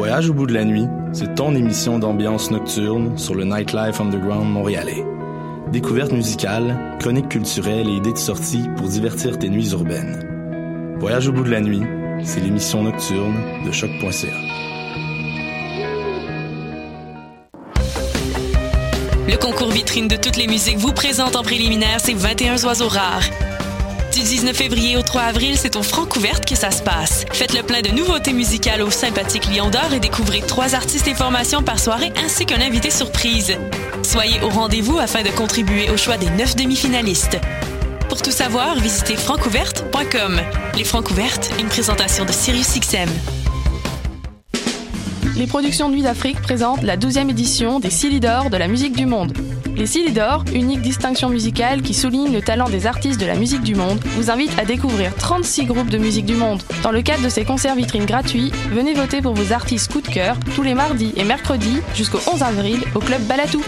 Voyage au bout de la nuit, c'est ton émission d'ambiance nocturne sur le Nightlife Underground montréalais. Découvertes musicales, chroniques culturelles et idées de sortie pour divertir tes nuits urbaines. Voyage au bout de la nuit, c'est l'émission nocturne de choc.ca. Le concours vitrine de toutes les musiques vous présente en préliminaire ces 21 oiseaux rares. Du 19 février au 3 avril, c'est au Francouverte que ça se passe. Faites le plein de nouveautés musicales au sympathique Lion d'Or et découvrez trois artistes et formations par soirée ainsi qu'un invité surprise. Soyez au rendez-vous afin de contribuer au choix des neuf demi-finalistes. Pour tout savoir, visitez francouverte.com. Les Francouvertes, une présentation de SiriusXM. Les productions Nuit d'Afrique présentent la 12e édition des Silidor de la musique du monde. Les Silidor, unique distinction musicale qui souligne le talent des artistes de la musique du monde, vous invitent à découvrir 36 groupes de musique du monde. Dans le cadre de ces concerts vitrines gratuits, venez voter pour vos artistes coup de cœur tous les mardis et mercredis jusqu'au 11 avril au club Balatou.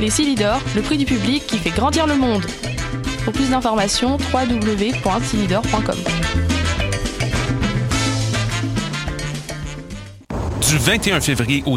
Les Silidor, le prix du public qui fait grandir le monde. Pour plus d'informations, www.silidor.com. Du 21 février au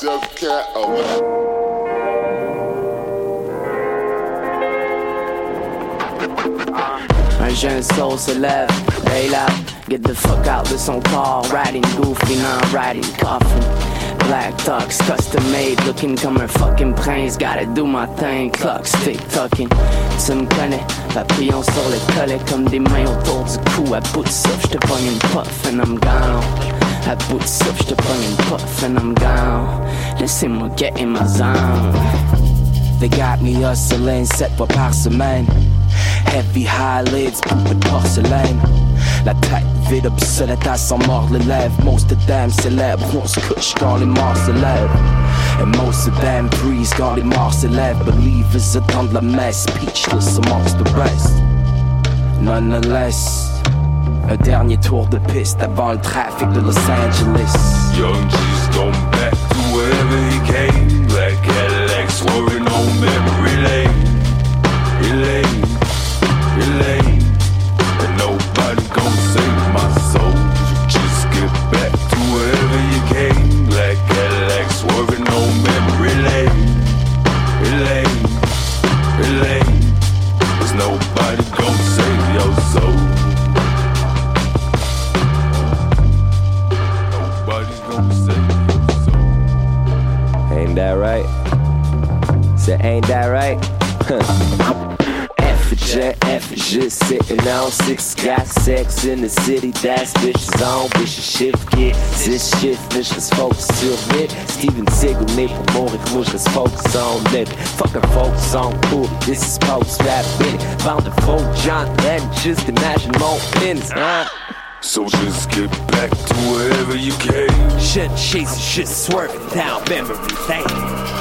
Death Cat alive. Un jeune soul se lève, bail out, get the fuck out de son corps, riding goofy, non riding coffin. Black tux, custom made, looking comme un fucking prince, gotta do my thing, clock stick tucking. Tu me connais, papillon sur le collet comme des mains autour du cou, à bout de souffle, j'te pogne une puff and I'm gone. Bout de souffle, j'te pogne puff and I'm gone. Laissez-moi get in my zone. They got me hustling, sept fois par. Heavy high lids, poupée de porcelaine. La tête vide, obsolète, à s'en mordre les lèvres. Most of them célèbres, on se couche quand les. And most of them breeze quand les morts se lèvent. Believers attendent la messe, speechless amongst the rest. Nonetheless, un dernier tour de piste avant le trafic de Los Angeles. Young G's gone back to wherever he came. Black Cadillac swerving on memory lane. Elaine, Elaine. That right? J F J sitting on six. Got sex in the city that's bitches on. Bitches shift get this shit. Vicious folks still lit Steven Seagal ik moest eens focus on living. Fucking focus on cool this is post rap minute found the folk John and just imagine more minutes huh? So just get back to wherever you came. Shit chasing shit swerving down memory lane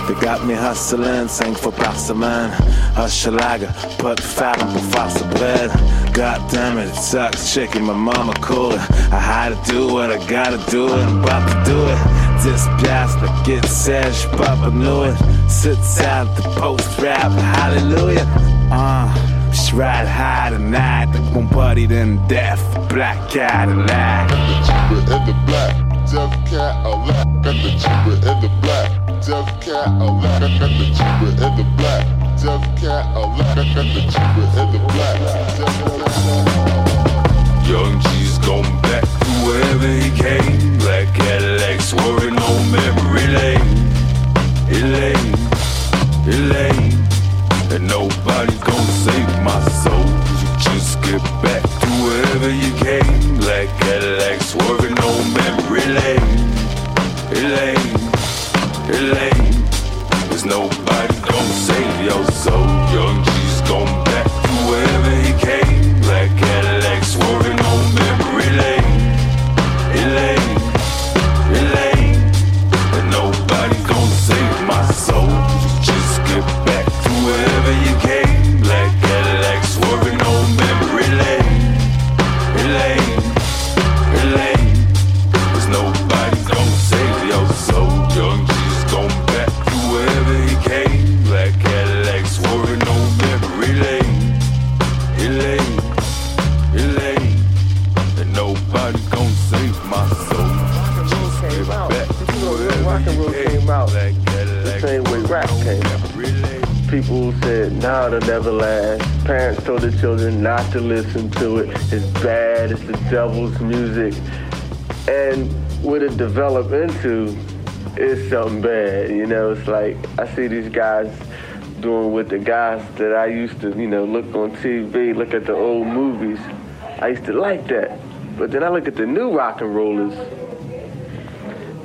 They got me hustling, cinq fois par semaine. Hochelaga, pas de femme pour faire ce bread. God damn it, it sucks. Shaking my mama cool. I had to do what I gotta do it. I'm about to do it. 10 piastres, le kid sèche, papa knew it. Sits out the post rap, hallelujah. Uh, it's right high tonight. One buddy than death, black Cadillac. Got the cheaper in the black, death Cadillac. Got the cheaper in the black, death Cadillac. Got the cheaper in the black, Cadillac. Got the cheaper in the black, Cadillac. Young G's gone back to wherever he came. Black Cadillac swerving on memory lane. Elaine, Elaine. And nobody's gonna save my soul. Just get back to wherever you came. Black Cadillac swerving on memory lane. Elaine, Elaine. There's nobody gonna save your soul. Young to listen to it. It's bad. It's the devil's music. And what it developed into is something bad. You know, it's like I see these guys doing with the guys that I used to, you know, look on TV, look at the old movies. I used to like that. But then I look at the new rock and rollers.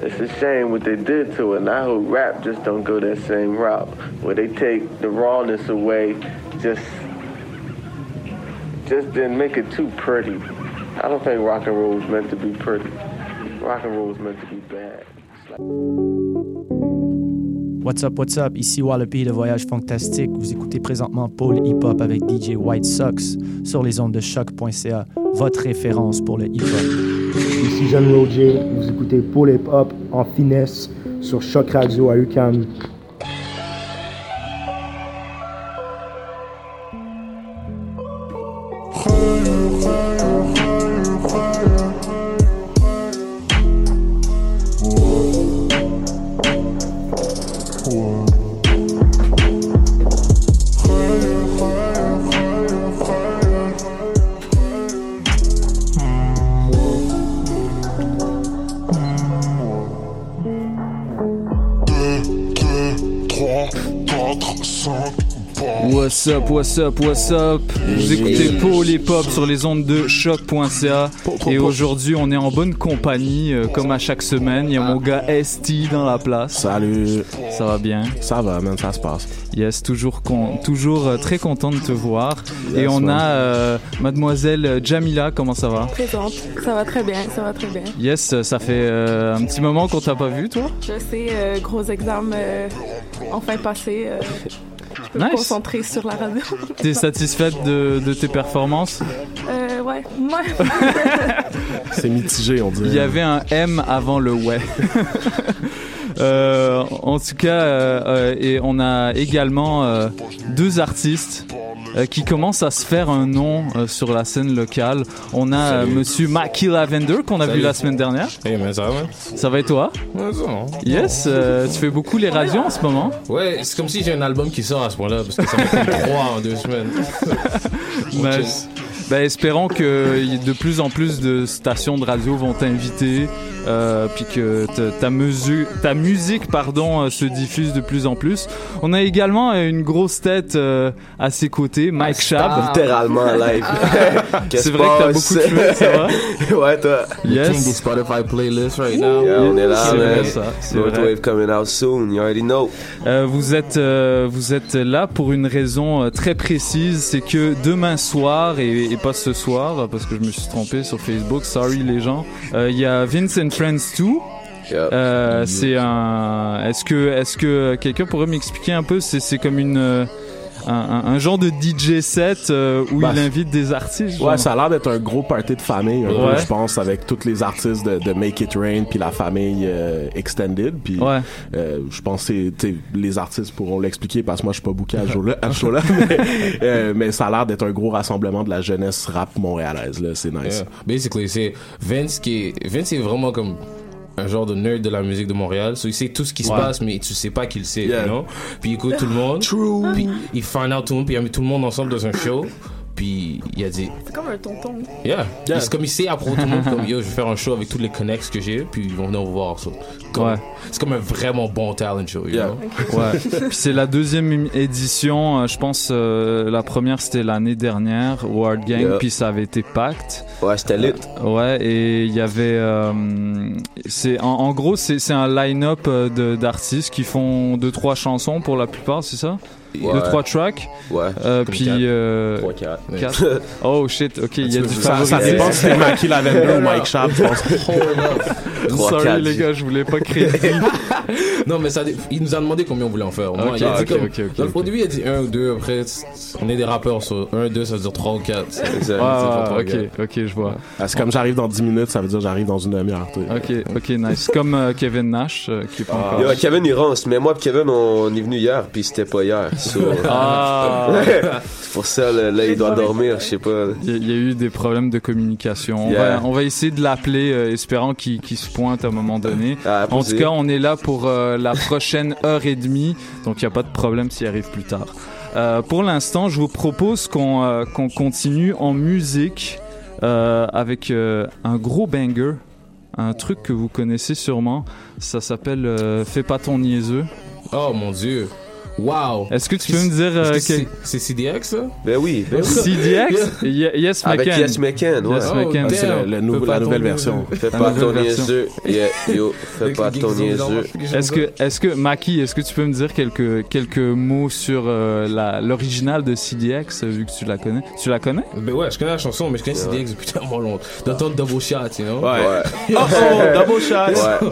It's a shame what they did to it, and I hope rap just don't go that same route, where they take the rawness away, just, just then make it too pretty. I don't think rock and roll is meant to be pretty. Rock and roll is meant to be bad. What's up, what's up? Ici Wallopy de Voyage Fantastique. Vous écoutez présentement Paul Hip Hop avec DJ White Sox sur les ondes de choc.ca, votre référence pour le hip hop. Ici Jeanne Roger, vous écoutez Paul Hip Hop en finesse sur Choc Radio à UCAM. What's up, what's up, what's up? Vous écoutez Paul Hip Hop sur les ondes de choc.ca et aujourd'hui on est en bonne compagnie euh, comme à chaque semaine. Il y a mon gars ST dans la place. Salut. Ça va bien? Ça va, man, ça se passe. Yes, toujours, con- toujours euh, très content de te voir. et Yes, on man. a euh, mademoiselle Jamila, comment ça va? Présente. Ça va très bien, ça va très bien. Yes, ça fait euh, un petit moment qu'on t'a pas vu, toi? Je sais, euh, gros examen euh, enfin passé. euh, peux me Nice. concentrer sur la radio. T'es satisfaite de, de tes performances? Euh, ouais, ouais. C'est mitigé, on dirait. Il y avait un M avant le ouais. Euh, en tout cas, euh, euh, et on a également euh, deux artistes qui commencent à se faire un nom euh, sur la scène locale. On a euh. Monsieur Mackie Lavender qu'on a Salut. vu la semaine dernière. Hey, mais ça va, man? Ça va et toi? Ouais, ça va. Yes, euh, tu fais beaucoup les radios en ce moment. Ouais, c'est comme si j'ai un album qui sort à ce point-là, parce que ça m'a fait trois en deux semaines. Nice. Ben, espérons que de plus en plus de stations de radio vont t'inviter, euh, puis que ta, musique pardon, euh, se diffuse de plus en plus. On a également euh, une grosse tête euh, à ses côtés, Mike Shab. Littéralement en live. Qu'est-ce C'est vrai que t'as beaucoup de cheveux, ça va? ouais, toi. Yes. King des Spotify playlists right now. Yeah, on est là, C'est man. vrai, ça, c'est vrai. Northwave coming out soon, you already know. Euh, vous êtes euh, vous êtes là pour une raison très précise, c'est que demain soir et, et pas ce soir parce que je me suis trompé sur Facebook, sorry les gens. euh, Il y a Vincent Friends 2. Euh, c'est un. Est-ce que est-ce que quelqu'un pourrait m'expliquer un peu C'est c'est comme une euh, un, un- un genre de DJ set euh, où Bah, il invite des artistes. Ouais, genre. ça a l'air d'être un gros party de famille, un peu, Ouais. je pense, avec tous les artistes de, de Make It Rain puis la famille euh, Extended. Puis Ouais. euh, je pense que les artistes pourront l'expliquer parce que moi je suis pas booké à ce show-là, mais, euh, mais ça a l'air d'être un gros rassemblement de la jeunesse rap montréalaise. là, C'est nice. Yeah. Basically, c'est Vince qui est, Vince est vraiment comme un genre de nerd de la musique de Montréal. So, il sait tout ce qui se Ouais. passe, mais tu sais pas qu'il sait, Yeah. you know? Puis il écoute tout le monde. True. Puis il find out tout le monde, puis il a mis tout le monde ensemble dans un show. Puis il a dit, C'est comme un tonton. yeah. C'est comme il sait à propos de tout le monde, comme yo, je vais faire un show avec tous les connects que j'ai, puis ils vont venir vous voir. So, comme- Ouais. C'est comme un vraiment bon talent show, you Yeah. know? Ouais. Puis c'est la deuxième édition. euh, Je pense euh, la première c'était l'année dernière, Ward Gang, Yeah. puis ça avait été Pacte. Ouais, c'était lit. Ouais, et il y avait, euh, c'est en, en gros c'est c'est un line-up euh, d'artistes qui font deux trois chansons pour la plupart, c'est ça? Ouais. Deux trois tracks. Ouais. Euh, puis quatre. euh. Oh shit, ok, il y a du Ça, dépend si c'est Mackie Lavender ou Mike Sharp, je pense. Sorry les gars, je voulais pas créer. Non, mais ça, il nous a demandé combien on voulait en faire. Moi, Ok, il a dit ok, comme, ok, ok, dans le-. Au début, il a dit 1 ou 2, après, on est des rappeurs sur 1, 2, ça veut dire 3 ou 4. C'est Exact. c'est Ouais, pas ouais, trois ok, ok, je vois. Ah, C'est comme j'arrive dans 10 minutes, ça veut dire j'arrive dans une demi-heure. Ok, ok, nice. Comme euh, Kevin Nash euh, qui est pas encore. Yo, Kevin il ronce, mais moi et Kevin on est venu hier puis c'était pas hier. So... Ah. Pour ça, là, là, il doit dormir, je sais pas. Il y, a- il y a eu des problèmes de communication. On, Yeah. va, on va essayer de l'appeler, euh, espérant qu'il se pointe à un moment donné. en tout cas, on est là pour euh, la prochaine heure et demie, donc il n'y a pas de problème s'il arrive plus tard. Euh, pour l'instant, je vous propose qu'on euh, qu'on continue en musique euh, avec euh, un gros banger, un truc que vous connaissez sûrement. Ça s'appelle euh, Fais pas ton niaiseux. Oh mon dieu. Wow. Est-ce que tu peux me dire euh, que c'est- C'est CDX, ça? Ben oui. Ben oui. CDX? Ye- Yes Avec McCann. Yes McCann, ouais. Yes McCann. C'est le- le nouveau- la nouvelle version. Fais pas ton niaiseux. Yeah, yo, fais pas ton niaiseux. Est-ce que, est-ce que, Maki, est-ce que tu peux me dire quelques, quelques mots sur euh, la, l'original de CDX, vu que tu la connais? Tu la connais? Ben ouais, je connais la chanson, mais je connais CDX depuis tellement longtemps. D'entendre Double Shot, you know? Ouais. Oh, oh, double shot.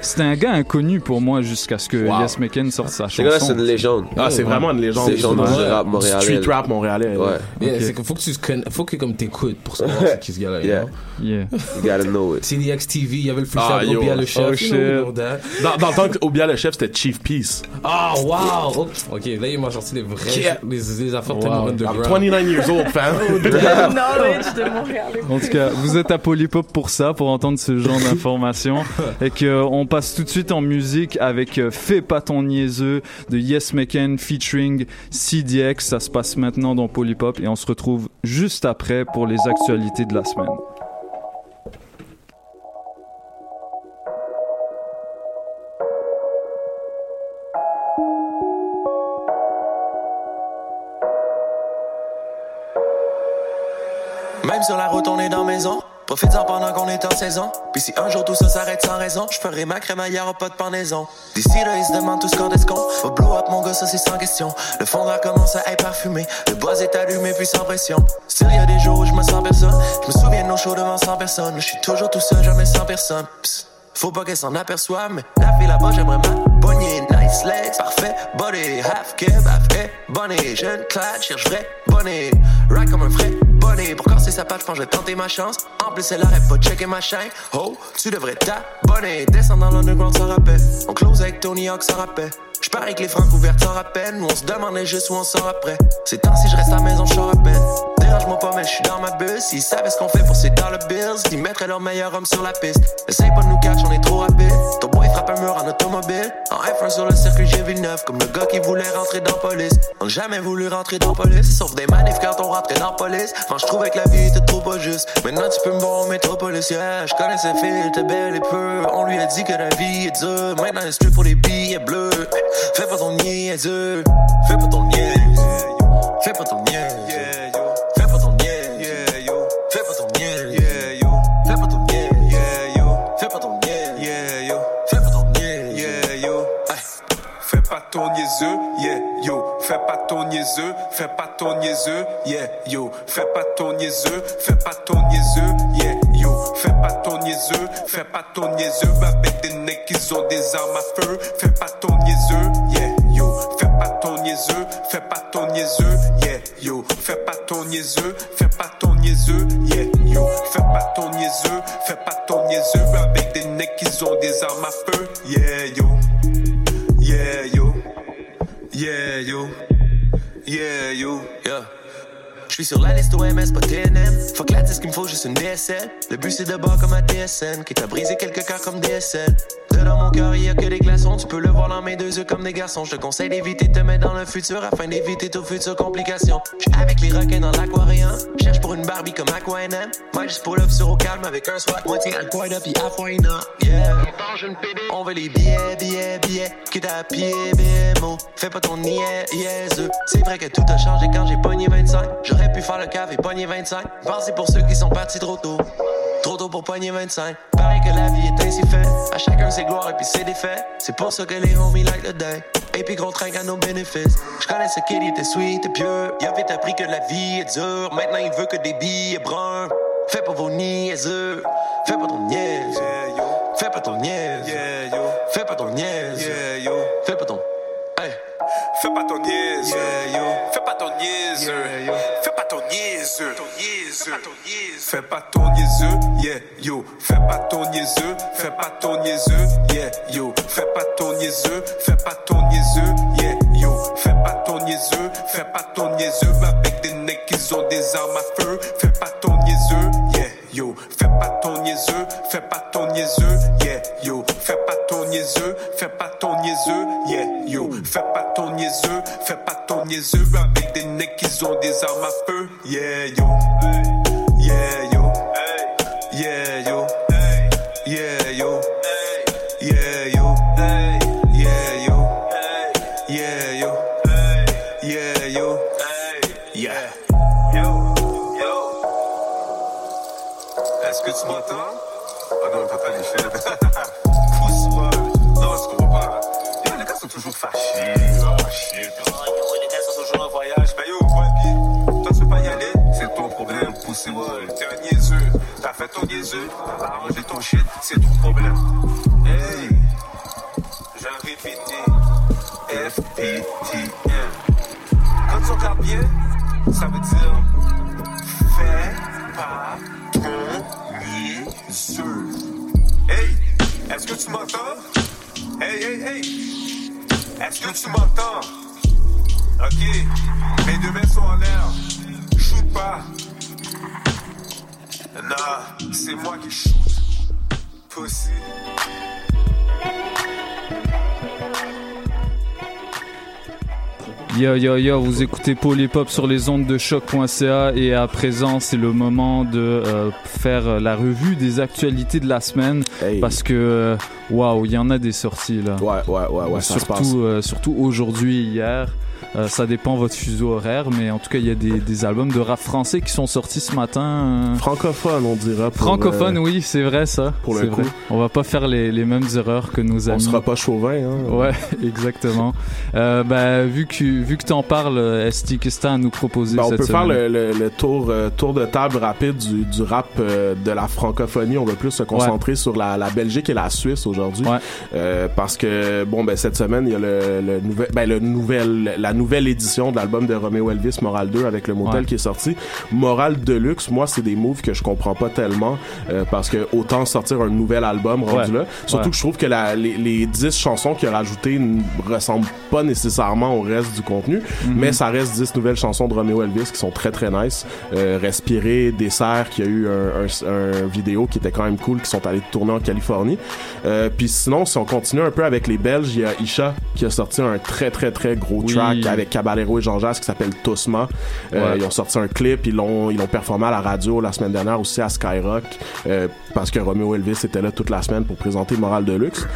C'était un gars inconnu pour moi jusqu'à ce que. Yes McCann sorte sa chanson. C'est une légende. Ah, c'est vraiment une légende. Légende du rap montréalais. Street rap montréalais. Ouais. Yeah, Ok. c'est que faut que tu connais, faut que comme t'écoutes pour savoir c'est qui ce gars-là, you Yeah. Yeah. You gotta know it. CDX TV, il y avait le Ah, freestyle yo. Obia le Oh, chef. shit. you know, know that. Dans, dans le temps qu'Obia le chef, c'était Chief Peace. Ah, wow! Oh, Ok, là, il m'a sorti des vrais, Yeah. les, les affaires Wow. I'm underground. 29 years old, fam. Knowledge de Montréal. En tout cas, vous êtes à Polypop pour ça, pour entendre ce genre d'informations. Et que euh, on passe tout de suite en musique avec euh, Fais pas ton niaiseux de Yes McCann featuring CDX. Ça se passe maintenant dans Polypop et on se retrouve juste après pour les actualités de la semaine. Même sur la route, on est dans maison. Profites-en pendant qu'on est en saison. Puis si un jour tout ça s'arrête sans raison, je ferai ma crémaillère au pas de pendaison. D'ici là, ils se demandent tous quand est-ce qu'on va blow up, mon ça c'est sans question. Le fond d'air commence à être parfumé. Le buzz est allumé, puis sans pression. Still, y a des jours où je me sens personne. Je me souviens de nos shows devant 100 personnes. Je suis toujours tout seul, jamais sans personne. Psst. Faut pas qu'elle s'en aperçoive, mais la fille là-bas, j'aimerais ma poignée. Nice legs, parfait, body, half keb, half bonnet. Jeune clad, cherche vrai, bonnet. Right comme un vrai Pour casser sa patte, que je vais tenter ma chance. En plus, elle arrête pas de checker ma chaîne. Oh, tu devrais t'abonner. Descends dans l'underground sans rappel. On close avec Tony Hawk sans rappel. Je parie que les francs ouverts s'en rappellent. Nous, on se demandait juste où on sort après. C'est temps si je reste à la maison, je sors peine. Dérange-moi pas, mais je suis dans ma bulle. S'ils savaient ce qu'on fait pour ces dollar bills, ils mettraient leur meilleur homme sur la piste. Essaye pas de nous catch, on est trop rapide. Ton boy frappe un mur en automobile. En F1 sur le circuit G Villeneuve, comme le gars qui voulait rentrer dans police. On n'a jamais voulu rentrer dans police, sauf des manifs quand on rentrait dans police. Quand je trouvais que la vie était trop pas juste. Maintenant tu peux me voir au métropolis, yeah. Je connais cette fille, elle était belle et pure. On lui a dit que la vie est dure. Maintenant elle strip pour les billets bleus. Fais pas ton niaiseux, fais pas ton niaiseux. Fais pas ton niaiseux. Niaiseux, fais pas ton niaiseux, yeah, yo. Fais pas ton niaiseux, fais pas ton niaiseux, yeah, yo. Fais pas ton niaiseux, fais pas ton niaiseux. Avec des necks qui ont des armes à feu. Fais pas ton niaiseux, yeah, yo. Fais pas ton niaiseux, fais pas ton niaiseux, yeah, yo. Fais pas ton niaiseux, fais pas ton niaiseux, yeah, yo. Fais pas ton niaiseux, fais pas ton niaiseux. Avec sur la liste OMS, pas TNM. Fuck la disque, il me faut juste une DSL. Le but c'est de bord comme un DSN, qui t'a brisé quelques cœurs comme DSL. Dedans mon cœur, il y a que des glaçons. Tu peux le voir dans mes deux yeux comme des garçons. Je te conseille d'éviter de te mettre dans le futur afin d'éviter toute future complication. J'suis avec les requins dans l'aquarium. Cherche pour une Barbie comme Aquanem. Moi, juste pull up sur au calme avec un swat. Moitié up, up. Yeah. On veut les billets, billets, billets. Quitte à pied, BMO. Fais pas ton niais, yes. C'est vrai que tout a changé quand j'ai pogné 25. J'aurais pu faire le cave et pogner 25. Pensez pour ceux qui sont partis trop tôt. Trop tôt pour pogner 25. Pareil que la vie est ainsi faite. À chacun ses gloires et puis ses défaites. C'est pour ça que les homies like le day. Et puis gros train à nos bénéfices. Je connais ce kid, il était sweet et pieux. Il a vite appris que la vie est dure. Maintenant il veut que des billets bruns. Fais pas vos niaiseux. Fais pas ton niaise. Fais pas ton niaise. Fais pas ton niaise. Fais pas ton. Hey. Fais pas ton niaise, Fais pas ton niaise, niaiseux. Fais pas ton niaiseux, yeah, yo. Fais pas ton niaiseux, fais pas ton niaiseux, yeah, yo. Fais pas ton niaiseux, fais pas ton niaiseux, yeah, yo. Fais pas ton niaiseux, fais pas ton niaiseux. Avec des necks, ils ont des armes à feu. Fais pas ton niaiseux, yeah, yo. Fais pas ton niaiseux, fais pas ton niaiseux, yeah, yo. Fais pas ton niaiseux, fais pas ton niaiseux. Avec des necks qui ont des armes à feu, yeah, yo. Yeah, yo. Yeah, yo. Yeah, yo. Yeah, yo. Yeah, yo. Yeah, yo. Yeah, yo. Yeah. Yo, yo. Est-ce que tu m'entends? Shit. les sont toujours en voyage. Toi tu peux pas y aller? C'est ton problème, poussez-moi. T'es un niaiseux. T'as fait ton niaiseux. T'as ton shit. C'est ton problème. Hey. J'ai répété. FPTM. Quand tu regardes bien, ça veut dire fais pas ton niaiseux. Hey, est-ce que tu m'entends? Hey, hey, hey. Est-ce que tu m'entends? Ok, mes deux mains sont en l'air. Shoot pas. Nah, c'est moi qui shoot. Pussy. Yo yo yo, vous écoutez Hop sur les ondes de choc.ca et à présent c'est le moment de euh, faire la revue des actualités de la semaine parce que euh, waouh, il y en a des sorties là. Ouais ouais ouais ouais, ça se passe. surtout euh, surtout aujourd'hui et hier. Euh, ça dépend votre fuseau horaire, mais en tout cas, il y a des, des albums de rap français qui sont sortis ce matin. euh. Francophone, on dira. pour, Francophone, oui, c'est vrai ça. pour le coup. vrai. On va pas faire les, les mêmes erreurs que nos amis. On sera pas chauvin, hein. Ouais, exactement. euh, bah, vu que vu que t'en parles, euh, Esti, qu'est-ce que t'as à nous proposer Ben, on cette peut faire le, le- le tour, euh, tour de table rapide du, du rap euh, de la francophonie. On va plus se concentrer sur la, la Belgique et la Suisse aujourd'hui. Euh, parce que, bon, ben, cette semaine, il y a le, le nouvel, ben, le nouvel, la nouvelle édition de l'album de Romeo Elvis, Moral 2, avec le motel Ouais. qui est sorti. Moral Deluxe, moi, c'est des moves que je comprends pas tellement, euh, parce que autant sortir un nouvel album rendu Ouais. là. Surtout Ouais. que je trouve que la, les, les 10 chansons qu'il a rajoutées ne ressemblent pas nécessairement au reste du contenu, Mhm. mais ça reste 10 nouvelles chansons de Romeo Elvis qui sont très très nice. Euh, Respirer, Dessert, qui a eu un, un, un vidéo qui était quand même cool, qui sont allés tourner en Californie. Euh, Puis sinon, si on continue un peu avec les Belges, il y a Isha qui a sorti un très très très gros Oui. track avec Caballero et Jean Jacques qui s'appelle Tosma. Euh. Ils ont sorti un clip, ils l'ont ils l'ont performé à la radio la semaine dernière aussi à Skyrock euh, parce que Romeo Elvis était là toute la semaine pour présenter Moral Deluxe.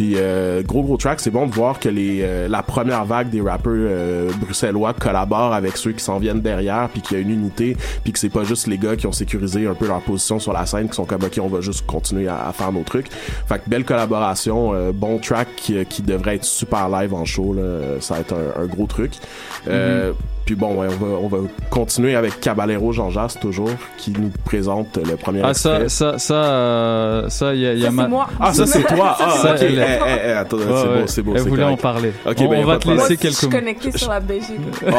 Puis euh, gros gros track, c'est bon de voir que les euh, la première vague des rappeurs euh, bruxellois collaborent avec ceux qui s'en viennent derrière puis qu'il y a une unité puis que c'est pas juste les gars qui ont sécurisé un peu leur position sur la scène qui sont comme ok on va juste continuer à, faire nos trucs. Fait que belle collaboration, euh, bon track qui, qui devrait être super live en show là. ça va être un, gros truc. Euh, Puis bon, ouais, on va on va continuer avec Caballero Jean Jas toujours qui nous présente le premier Ah ça extrait. ça ça euh, ça il y a, y a Ça, ma- c'est moi. Ah ça c'est toi. Ah Ça, ok. elle- Eh, eh, eh, attends, Ouais, c'est ouais. beau, c'est beau. Elle voulait correct. en parler. Ok, On- ben, on va te de problème. laisser Je suis quelques mots. connectée sur la Belgique. Ah,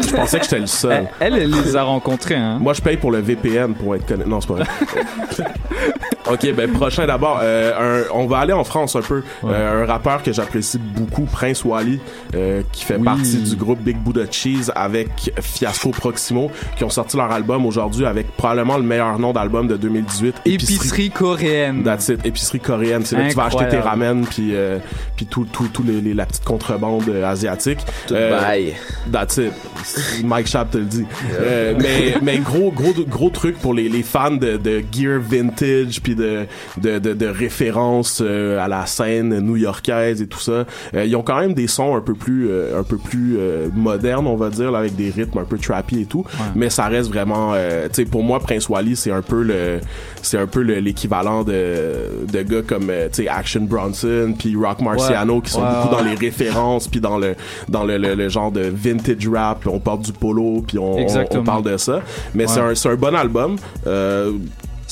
je pensais que j'étais le seul. Elle, elle les a rencontrés, hein. Moi, je paye pour le VPN pour être connecté. Non, c'est pas vrai. ok, ben prochain d'abord. euh, un- on va aller en France un peu. Euh, un rappeur que j'apprécie beaucoup, Prince Wally, euh, qui fait Oui. partie du groupe Big Buddha Cheese avec Fiasco Proximo, qui ont sorti leur album aujourd'hui avec probablement le meilleur nom d'album de 2018, Épicerie coréenne. That's it, épicerie coréenne. C'est là que tu vas acheter tes ramen puis euh, puis tout tout tout les, les- la petite contrebande euh, asiatique. Euh, bail. That's it. Mike Schaap te le dit. Euh, mais mais gros gros gros truc pour les, les fans de, de gear vintage puis de de, de, de références à la scène new-yorkaise et tout ça. Euh, ils ont quand même des sons un peu plus euh, un peu plus euh, modernes on va dire là, avec des rythmes un peu trappy et tout. Mais ça reste vraiment euh, tu sais pour moi Prince Wally c'est un peu le c'est un peu le- l'équivalent de de gars comme euh, tu sais Action Bronson puis Rock Marciano qui sont Ouais, beaucoup dans les références puis dans le dans le, le, le genre de vintage rap on porte du polo puis on, on, Exactement. on parle de ça. Mais c'est un c'est un bon album. Euh,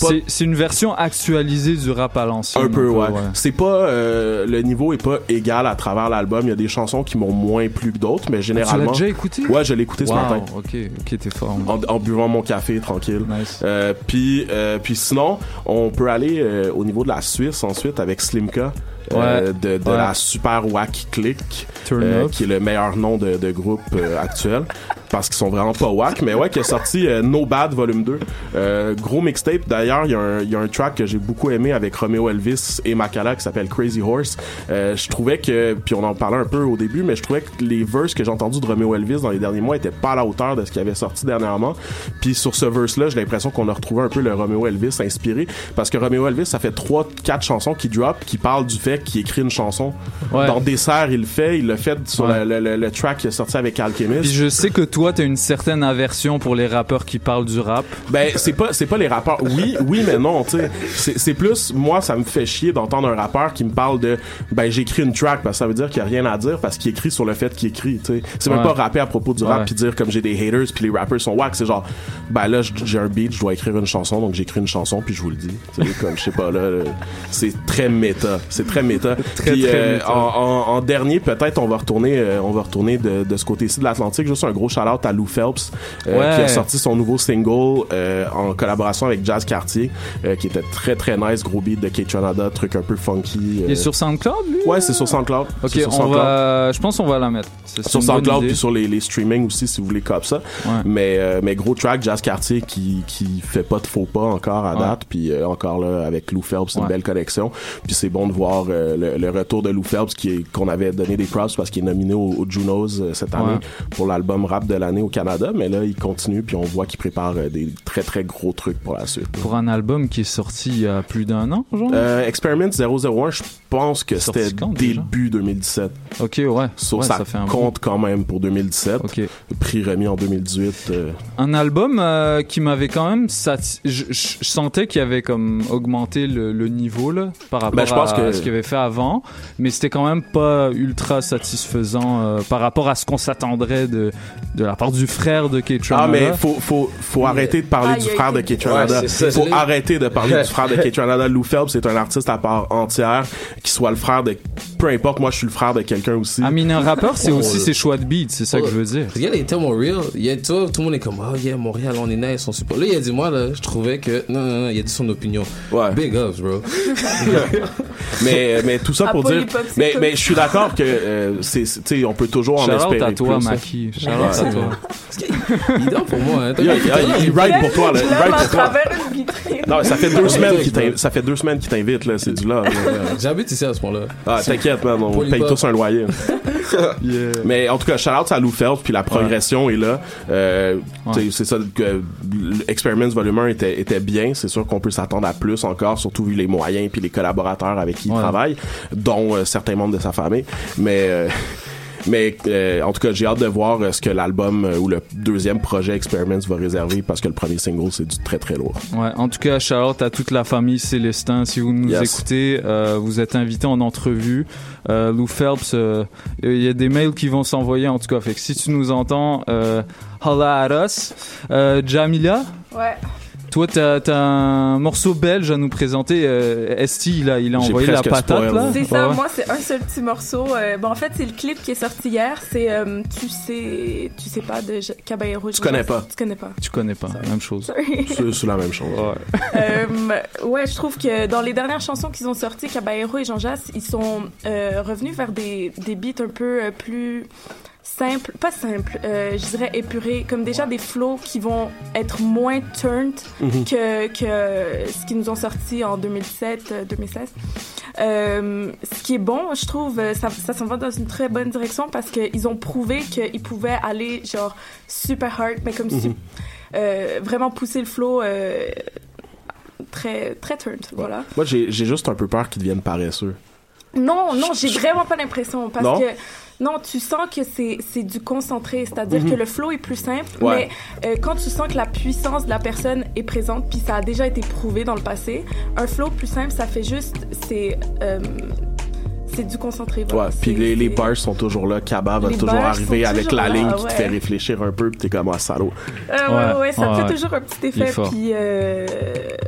C'est c'est une version actualisée du rap à l'ancienne. un peu ouais, c'est pas euh, le niveau est pas égal à travers l'album il y a des chansons qui m'ont moins plu que d'autres mais généralement déjà écouté? Ouais je l'ai écouté ce matin Ok, ok, t'es fort. en, en buvant mon café tranquille. Euh, puis euh, puis sinon, on peut aller euh, au niveau de la Suisse ensuite avec Slimka. Euh, de, de la super wack click Turn euh, qui est le meilleur nom de, de groupe euh, actuel parce qu'ils sont vraiment pas whack. Mais ouais, qui a sorti euh, No Bad Volume 2. Euh, gros mixtape. D'ailleurs, il y, a un- il y a un track que j'ai beaucoup aimé avec Romeo Elvis et Makala qui s'appelle Crazy Horse. Euh, je trouvais que, puis on en parlait un peu au début, mais je trouvais que les verses que j'ai entendus de Romeo Elvis dans les derniers mois étaient pas à la hauteur de ce qui avait sorti dernièrement. Puis sur ce verse-là, j'ai l'impression qu'on a retrouvé un peu le Romeo Elvis inspiré, parce que Romeo Elvis, ça fait trois, quatre chansons qui drop, qui parlent du fait qu'il écrit une chanson. Ouais. Dans Dessert, il le fait, il le fait sur Ouais. le, le- le track qui est sorti avec Alchemist. Puis je sais que toi, t'as une certaine aversion pour les rappeurs qui parlent du rap. Ben c'est pas c'est pas les rappeurs. Oui, oui mais non, tu sais. C'est plus moi ça me fait chier d'entendre un rappeur qui me parle de ben j'écris une track parce que ça veut dire qu'il y a rien à dire parce qu'il écrit sur le fait qu'il écrit, tu sais. C'est même pas rapper à propos du rap puis dire comme j'ai des haters puis les rappers sont wack, c'est genre ben là j'ai un beat, je dois écrire une chanson donc j'écris une chanson puis je vous le dis. Comme je sais pas là, c'est très méta, c'est très méta. Très, Puis, très euh, méta. en, en- en dernier peut-être on va retourner euh, on va retourner de, de ce côté-ci de l'Atlantique, juste un gros shout-out à Lou Phelps euh, Ouais. qui a sorti son nouveau single en collaboration avec Jazz Cartier qui était très très nice gros beat de K-Tranada truc un peu funky Il est sur SoundCloud, lui? ouais c'est sur SoundCloud Ok, sur on SoundCloud. va. Je pense qu'on va la mettre. Sur SoundCloud puis sur les, les streamings aussi si vous voulez cop ça mais mais gros track Jazz Cartier qui qui fait pas de faux pas encore à Ouais. date puis encore là avec Lou Phelps c'est une belle connexion puis c'est bon de voir le, le retour de Lou Phelps qu'on avait donné des props parce qu'il est nominé au, au Junos euh, cette année Ouais. pour l'album rap de l'année au Canada mais là il continue puis on voit qu'il prépare euh, des très très gros trucs pour la suite. Pour un album qui est sorti il y a plus d'un an, genre? euh, Experiment 001 je pense que c'était début 2017 Ok, ouais. Sauf Ouais, ça, ça fait un compte quand même pour 2017 prix remis en 2018 euh, Un album qui m'avait quand même je, je- je sentais qu'il avait comme augmenté le, le niveau là par rapport Ben, je pense à que- ce qu'il avait fait avant, mais c'était quand même pas ultra satisfaisant euh, par rapport à ce qu'on s'attendrait de de la part du frère de Kate Ah, mais faut, faut, faut arrêter de parler Ah, du frère de Kate Ranada. Ouais, c'est ça, faut arrêter de parler du frère de Kate Ranada. Lou Phelps, c'est un artiste à part entière, qui soit le frère de, peu importe, moi, je suis le frère de quelqu'un aussi. Ah, mais un rappeur, c'est Oh, aussi ses choix de beats, c'est ça que je veux dire. Regarde, il est tellement real. Il y a, tu vois, tout le monde est comme, oh yeah, Montréal, on est nice, on support. Là, il a dit, moi, là, je trouvais que, non, non, non, il a dit son opinion. Ouais. Big ups, bro. mais, mais tout ça pour dire, mais, mais je suis d'accord que, euh, c'est, tu sais, on peut toujours en Shout out espérer à toi, hein. Maki. Shout out à toi. Il donne pour moi, hein. Il, ride pour toi, là. Il ride pour toi. Non, ça fait deux semaines qu'il t'invite, ça fait deux semaines qu'il t'invite, là, c'est du là. J'habite ici à ce point-là. Ah, t'inquiète, man, on paye tous un loyer. Mais en tout cas, shout out à Lou Phelps, puis la progression est là. Euh, tu sais, C'est ça que Experiments Volume 1 était, était bien. C'est sûr qu'on peut s'attendre à plus encore, surtout vu les moyens puis les collaborateurs avec qui il travaille, dont euh, certains membres de sa famille. Mais euh, mais euh, en tout cas, j'ai hâte de voir euh, ce que l'album euh, ou le deuxième projet Experiments va réserver parce que le premier single c'est du très très lourd. Ouais, en tout cas, shout à toute la famille Célestin. Si vous nous Yes. écoutez, euh, vous êtes invités en entrevue. Euh, Lou Phelps, euh, il y a des mails qui vont s'envoyer en tout cas. Fait que si tu nous entends, euh, holla at us. Euh, Jamila, Ouais. Toi, t'as as un morceau belge à nous présenter. Euh, Esti, il a, il a J'ai envoyé la patate là. C'est Ouais, ça, ouais. moi c'est un seul petit morceau. Euh, bon, en fait, c'est le clip qui est sorti hier. C'est euh, Tu sais tu sais pas de Caballero. Tu connais pas. Tu connais pas. Tu connais pas, même chose. C'est la même chose. Euh, ouais, je trouve que dans les dernières chansons qu'ils ont sorties, Caballero et Jean Jass, ils sont euh, revenus vers des, des beats un peu euh, plus simples, pas simples, euh, je dirais épurés, comme déjà des flows qui vont être moins turned Mhm. que, que ce qu'ils nous ont sorti en 2007, euh, 2016. Euh, ce qui est bon, je trouve, euh, ça, ça s'en va dans une très bonne direction parce qu'ils ont prouvé qu'ils pouvaient aller genre super hard, mais comme Mhm. euh, vraiment pousser le flow euh, très très turned, voilà. Moi j'ai j'ai juste un peu peur qu'ils deviennent paresseux. Non, non, j'ai vraiment pas l'impression parce Non? que non, tu sens que c'est c'est du concentré, c'est-à-dire Mhm. que le flow est plus simple, Ouais. mais euh, quand tu sens que la puissance de la personne est présente, puis ça a déjà été prouvé dans le passé, un flow plus simple, ça fait juste c'est euh, c'est du concentré. Voilà. Ouais, puis les, les bars sont toujours là, Cabas va Les toujours arriver avec toujours la là, ligne qui ouais. te fait réfléchir un peu, puis t'es comme un salaud. Euh, ouais, ouais, ouais, ça Ouais, fait ouais. toujours un petit effet, puis euh,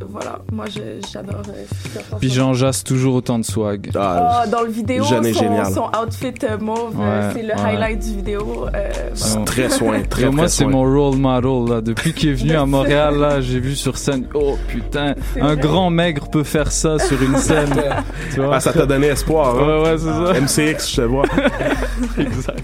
voilà, moi j'adore. euh. Puis Jean Jass, toujours autant de swag. Oh, dans le vidéo, son, génial. son outfit euh, mauve, Ouais, c'est le ouais. highlight du vidéo. euh. Très soin, très, moi, c'est mon role model. Là. Depuis qu'il est venu à Montréal, là, j'ai vu sur scène. Oh putain, un grand maigre peut faire ça sur une scène. tu vois? Ah, ça t'a donné espoir, hein? Ouais, ouais, ouais, c'est ça. MCX, je te vois. exact.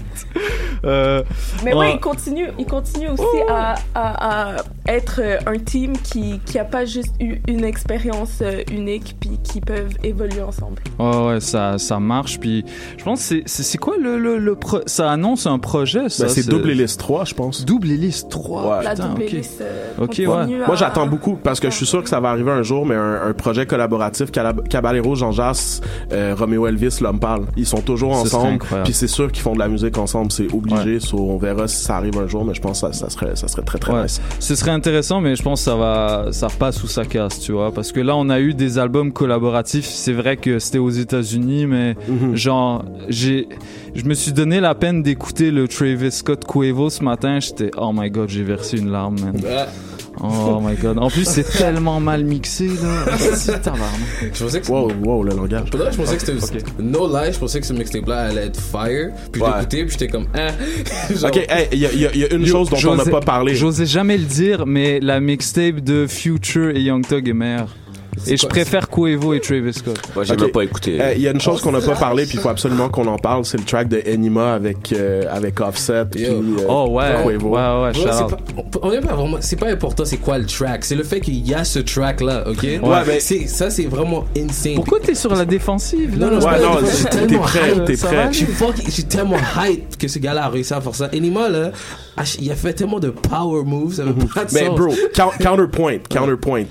Euh, Mais on- ouais, il continue, il continue aussi à, à, à être euh, un team qui qui a pas juste eu une expérience euh, unique puis qui peuvent évoluer ensemble. Ouais, ouais, ça, ça marche. Puis, je pense, que c'est, c'est, c'est quoi le, le, le pro- ça annonce un projet, ça? Ben, c'est Double Hélice 3, je pense. Double Hélice 3. La putain, double hélice, euh, ouais. à- Moi, j'attends beaucoup parce que je suis sûr que ça va arriver un jour, mais un, un projet collaboratif, Caballero, Jean Jass, euh, Roméo Elvis, l'homme parle. Ils sont toujours ensemble. Puis c'est sûr qu'ils font de la musique ensemble, c'est obligé. So, on verra si ça arrive un jour, mais je pense que ça, ça serait, ça serait très très Ouais. nice. Ce serait intéressant, mais je pense que ça va, ça passe ou ça casse, tu vois. Parce que là, on a eu des albums collaboratifs. C'est vrai que c'était aux États-Unis, mais Mhm. genre, j'ai, je me suis donné la peine d'écouter le Travis Scott Quavo ce matin. J'étais, oh my god, j'ai versé une larme, man. Oh my god. En plus, c'est tellement mal mixé, là. C'est tabarnak. Je pensais que Wow, wow, le langage. Pour de vrai, je pensais que c'était no lie, je pensais que ce mixtape-là allait être fire. Puis Ouais. l'ai écouté, puis j'étais comme, hein? Genre- Ok, hey, il y, a- il y a- il y a une Yo, chose dont on n'a pas parlé. J'osais jamais le dire, mais la mixtape de Future et Young Thug est meilleure. Et je préfère Quavo et Travis Scott. Moi, j'ai même pas écouté. Euh, Il y a une chose qu'on n'a pas parlé, puis il faut absolument qu'on en parle, c'est le track de Enima avec, euh, avec Offset. Puis, euh, Oh ouais, Quavo. ouais, ouais, Ouais, shout c'est out. pas, on- est pas vraiment, c'est pas important c'est quoi le track, c'est le fait qu'il y a ce track là, ok? Ouais, mais- c'est, ça c'est vraiment insane. Pourquoi t'es sur la défensive? Non, là? non, Ouais, non, t'es- prêt, hype, t'es prêt. Je suis tellement hype que ce gars-là a réussi à faire ça. Enima, là, a- il a fait tellement de power moves, ça veut pas de Mais sens. bro, count- counterpoint, counterpoint.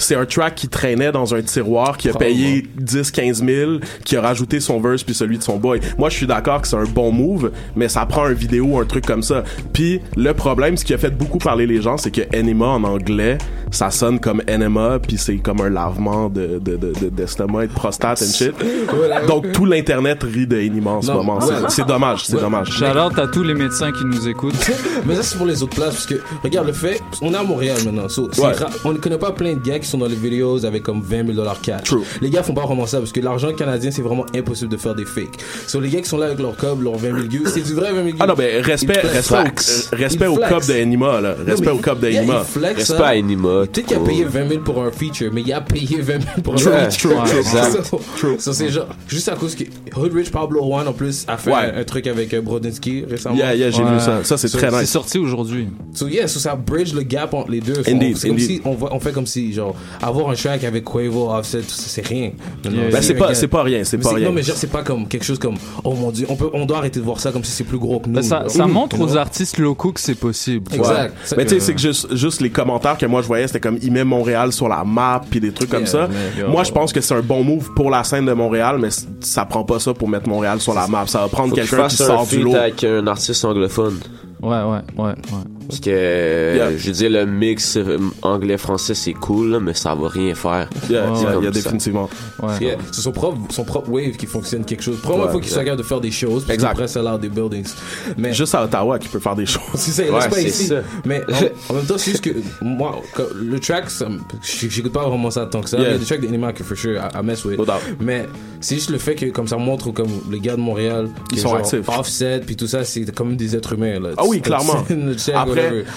C'est un track qui traînait dans un tiroir, qui a payé 10-15 000, qui a rajouté son verse puis celui de son boy. Moi, je suis d'accord que c'est un bon move, mais ça prend un vidéo, un truc comme ça. Puis le problème, ce qui a fait beaucoup parler les gens, c'est que enema en anglais, ça sonne comme enema, puis c'est comme un lavement de de de de- d'estomac et de prostate and shit. Donc tout l'internet rit de enema en ce Non, moment. C'est- C'est dommage, c'est dommage. Out à tous les médecins qui nous écoutent. Mais ça, c'est pour les autres places. Parce que, regarde, le fait, on est à Montréal maintenant. so, c'est Ouais. ra- on ne connaît pas plein de gars qui sont dans les vidéos avec comme 20 000 dollars cash. True. Les gars font pas vraiment ça parce que l'argent canadien, c'est vraiment impossible de faire des fakes. So, les gars qui sont là avec leur cob, leurs 20 000 gueux, c'est du vrai 20 000 Ah non, ben respect, respect, respect au de Enima, là. Respect mais au il flex Respect ça. à Enima. Peut-être qu'il a payé 20 000 pour un feature, mais il a payé 20 000 pour un True, feature. true, true, c'est genre, juste à cause que Hood Rich Pablo One, en plus, a fait Ouais. un, truc avec euh, Brodinski récemment. Yeah, yeah, j'ai Ouais. vu ça. Ça, c'est So, très C'est nice. sorti aujourd'hui. So yeah, so ça bridge le gap entre les deux. Indeed, on, c'est comme si on, voit- on fait comme si genre avoir un track avec Quavo, Offset, tout ça, c'est rien. Ben, c'est pas, c'est pas rien, c'est pas rien. Non mais genre c'est pas comme quelque chose comme oh mon dieu, on peut, on doit arrêter de voir ça comme si c'est plus gros que nous. Ben, ça, montre You aux artistes locaux que c'est possible. Exact. Mais tu sais, c'est que juste, juste les commentaires que moi je voyais, c'était comme il met Montréal sur la map puis des trucs comme ça. Moi, je pense que c'est un bon move pour la scène de Montréal, mais ça prend pas ça pour mettre Montréal sur la map. Ça va prendre quelqu'un qui sort du lot. avec un artiste anglophone. Ouais, ouais, ouais, ouais. Parce que, euh, Yeah. je veux dire, le mix anglais-français, c'est cool, mais ça va rien faire. Yeah, Ouais, yeah, ouais. il y a définitivement. ouais. C'est son propre, son propre wave qui fonctionne quelque chose. Premièrement, il Ouais, faut qu'il soit capable de faire des choses. Puis Exact. après, ça a l'air des buildings. Mais Juste à Ottawa qui peut faire des choses. C'est ça, il reste pas ici. ça. Mais en, en même temps, c'est juste que moi, le track, j'écoute pas vraiment ça tant que ça. Yeah. Il y a des tracks d'Anima que for sure I, I mess with. No doubt. Mais c'est juste le fait que comme ça montre comme les gars de Montréal, Ils sont genre actifs. Offset puis tout ça, c'est comme des êtres humains là. Ah oui, clairement. c'est une check,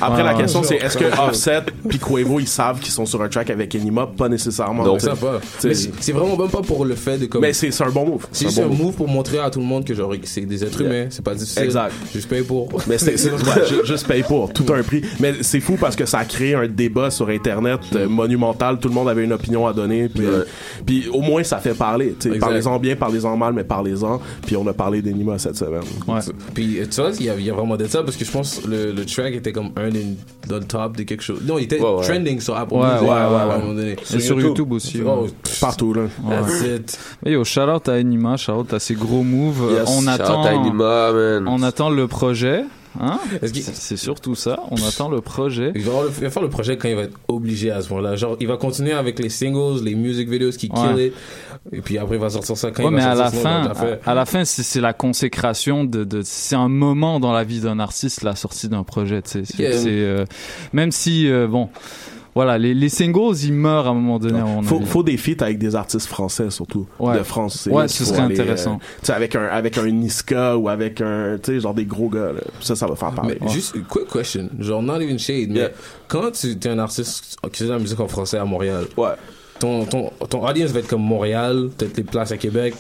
Après, la Ouais, question, c'est est-ce que. Offset puis Quavo, ils savent qu'ils sont sur un track avec Enima? Pas nécessairement. Non. Ça pas. C'est vraiment même pas pour le fait de comme. Mais c'est un bon move. c'est juste un move pour montrer à tout le monde que genre c'est des êtres humains, c'est pas difficile. Exact. Juste paye pour. Mais c'est juste paye pour tout un prix. Mais c'est fou parce que ça a créé un débat sur internet euh, monumental. Tout le monde avait une opinion à donner. Puis, euh, puis au moins ça fait parler. Parlez-en bien, parlez-en mal, mais parlez-en. Puis on a parlé d'Enima cette semaine. Ouais. Puis euh, tu vois, il y, a, vraiment de ça parce que je pense le, le track était comme un des, dans le top de quelque chose. Non, il était Ouais, ouais. trending sur Apple Ouais, Music ouais, à ouais, un ouais. moment donné. Et sur YouTube aussi, Oh, Partout là. That's it. Mais yo, shout out à Enima, shout out à ses gros moves. Yes. on Shout attend, out à Enima, man. on attend le projet. Hein? C'est surtout ça. On attend le projet. Il va, avoir le- il va faire le projet quand il va être obligé à ce moment-là. Genre, il va continuer avec les singles, les music videos qui kill Ouais. it. Et puis après, il va sortir ça quand Ouais, il mais va à sortir la fin, à, à la fin, c'est la consécration de, de c'est un moment dans la vie d'un artiste, la sortie d'un projet. Yeah. c'est, euh, même si euh, bon, voilà, les, les singles ils meurent à un moment donné. mon Faut, des feats avec des artistes français surtout Ouais. de France. c'est Ouais, ce serait aller, intéressant. euh, tu sais avec un avec un Niska ou avec un tu sais genre des gros gars. là. Ça ça va faire parler. Mais juste une quick question, genre not even shade, mais Yeah. quand tu es un artiste qui fait de la musique en français à Montréal, Ouais. ton, ton, ton audience va être comme Montréal, peut-être les places à Québec,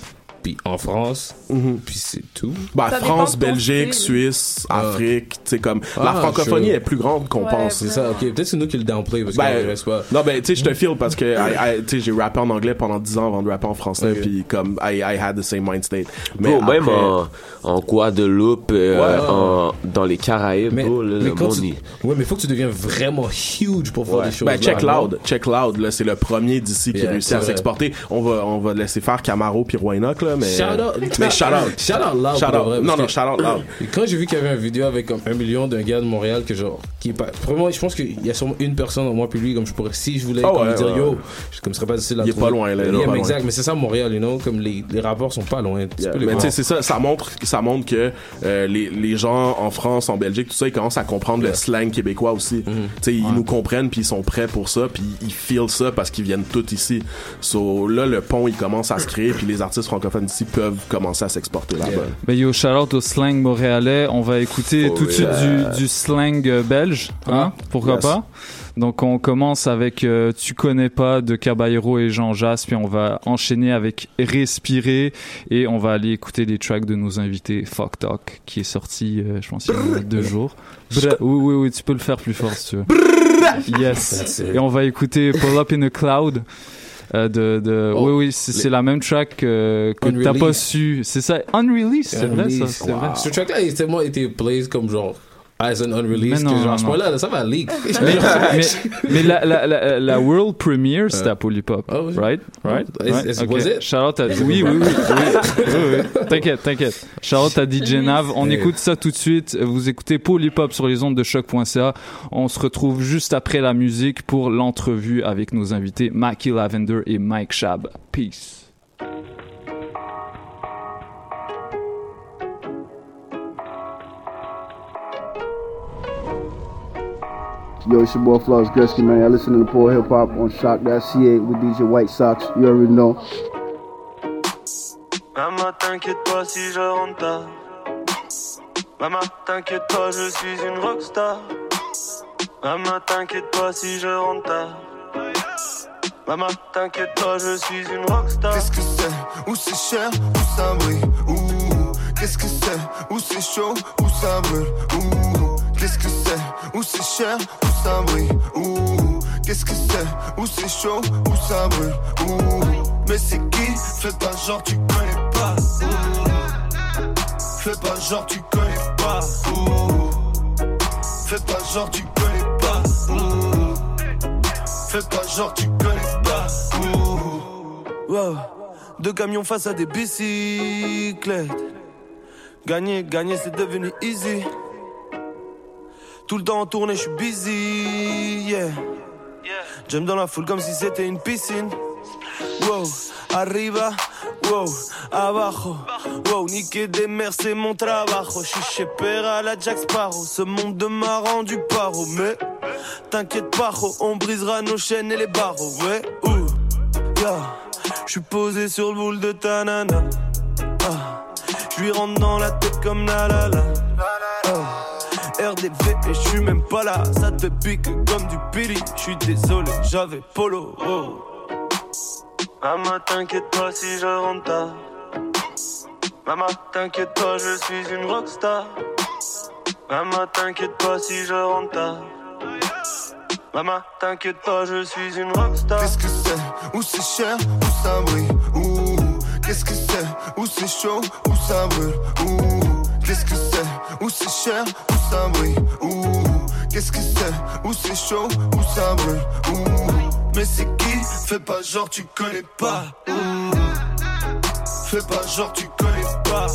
puis en France, puis c'est tout. Bah, Ça France, Belgique. Suisse, Ah. Afrique, tu sais, comme, la Ah, francophonie sure. est plus grande qu'on Ouais, pense. C'est ça, ok. Peut-être c'est nous qui le downplay parce Ben, qu'on reste pas. Non, ben, tu sais, je te feel parce que, tu sais, j'ai rappé en anglais pendant 10 ans avant de rapper en français, Ok. puis comme, I, I had the same mind state. Bro, après- même en, en Guadeloupe, euh, Ouais. en, dans les Caraïbes, bro, là, mais le quand monde, tu- Ouais, mais faut que tu deviennes vraiment huge pour faire Ouais. des choses. Ben, Check là, Loud, Check Loud, là, c'est le premier d'ici qui réussit à s'exporter. On va, on va laisser faire Camaro puis Roanoke, là, mais. Shout out. Mais shout out. Shout out loud. Shout pour out. vrai, Non, non, shout out loud. Quand j'ai vu qu'il y avait une vidéo avec comme un million d'un gars de Montréal que genre, qui est pas, vraiment, je pense qu'il y a sûrement une personne au moins puis lui, comme je pourrais, si je voulais Ah comme ouais, dire ouais, yo, ouais. je, comme ce serait pas difficile à Il est trouver. pas loin, là, il est Yeah, pas loin. exact, mais c'est ça Montréal, you know, comme les, les rapports sont pas loin. Tu mais tu sais, c'est ça, ça montre, ça montre que euh, les, les gens en France, en Belgique, tout ça, ils commencent à comprendre le slang québécois aussi. Mm-hmm. Tu sais, ils nous comprennent puis ils sont prêts pour ça puis ils feel ça parce qu'ils viennent tous ici. So là, le pont, il commence à se créer puis les artistes francophones ici peuvent commencer à s'exporter là-bas. Ben yo, shout out au slang montréalais. On va écouter Oh tout de suite yeah. du, du slang euh, belge. Hein? Pourquoi Yes. pas? Donc on commence avec euh, Tu connais pas de Caballero et Jean Jass, puis on va enchaîner avec Respirer et on va aller écouter les tracks de nos invités Fuck Talk qui est sorti, euh, je pense, il y a deux jours. Oui, oui, oui, tu peux le faire plus fort si tu veux. Yes. Et on va écouter Pull Up in a Cloud. Euh, de, de... Oh, oui, oui, c'est les- la même track que t'as pas su. C'est ça, unreleased, c'est vrai ça, c'est vrai. Ce track-là, il tellement été played comme genre, as an unreleased, Mais non, que genre, à ce non. là, ça va leak. mais, mais, mais la, la, la, la world premiere, c'était à Polypop, right? Right? Is- right? is- Ok. was it? Shout out à... Oui, oui, oui. oui, oui, oui. T'inquiète, t'inquiète. Shout out à DJ Nav. On écoute ça tout de suite. Vous écoutez Polypop sur les ondes de choc.ca. On se retrouve juste après la musique pour l'entrevue avec nos invités Mackie Lavender et Mike Shab. Peace. Yo, it's your boy Floss Gusky, man. I listen to the poor hip hop on Shock.ca with DJ White Sox. You already know. Maman, t'inquiète pas si je rentre tard. Maman, t'inquiète pas, je suis une rockstar. Maman, t'inquiète pas si je rentre tard. Maman, t'inquiète pas, je suis une rockstar. Qu'est-ce que c'est Où c'est cher Où ça brille Ouh Qu'est-ce que c'est Où c'est chaud Où ça brûle Ouh Qu'est-ce que c'est Où c'est cher Où ça brille Ouh. Qu'est-ce que c'est Où c'est chaud Où ça brûle Mais c'est qui Fais pas genre tu connais pas. Fais pas genre tu connais pas. Fais pas genre tu connais pas. Fais pas genre tu connais pas. Wow. Deux camions face à des bicyclettes. Gagner, gagner, c'est devenu easy. Tout le temps en tournée, je suis busy. Yeah. J'aime dans la foule comme si c'était une piscine. Wow, arriba, wow, abajo. Wow, niquer des mers, c'est mon trabajo. Je suis chez Père à la Jack Sparrow. Ce monde de m'a rendu paro. Mais t'inquiète pas, on brisera nos chaînes et les barreaux. Ouais, ouh, yeah. Je suis posé sur le boule de ta nana. Ah. Je lui rentre dans la tête comme la la la. Ah. RDV et je suis même pas là. Ça te pique comme du pili. Je suis désolé, j'avais polo. Oh. Maman, t'inquiète pas si je rentre tard. Maman, t'inquiète pas, je suis une rockstar. Maman, t'inquiète pas si je rentre tard. Maman, t'inquiète pas, je suis une rockstar. Qu'est-ce que c'est? Où c'est cher? Où ça brille? Ouh Qu'est-ce que c'est? Où c'est chaud? Où ça brûle? Ouh Qu'est-ce que c'est Où c'est cher Où ça brille Ouh. Qu'est-ce que c'est Où c'est chaud Où ça brûle Ouh. Mais c'est qui Fais pas genre tu connais pas. Fais pas genre tu connais pas.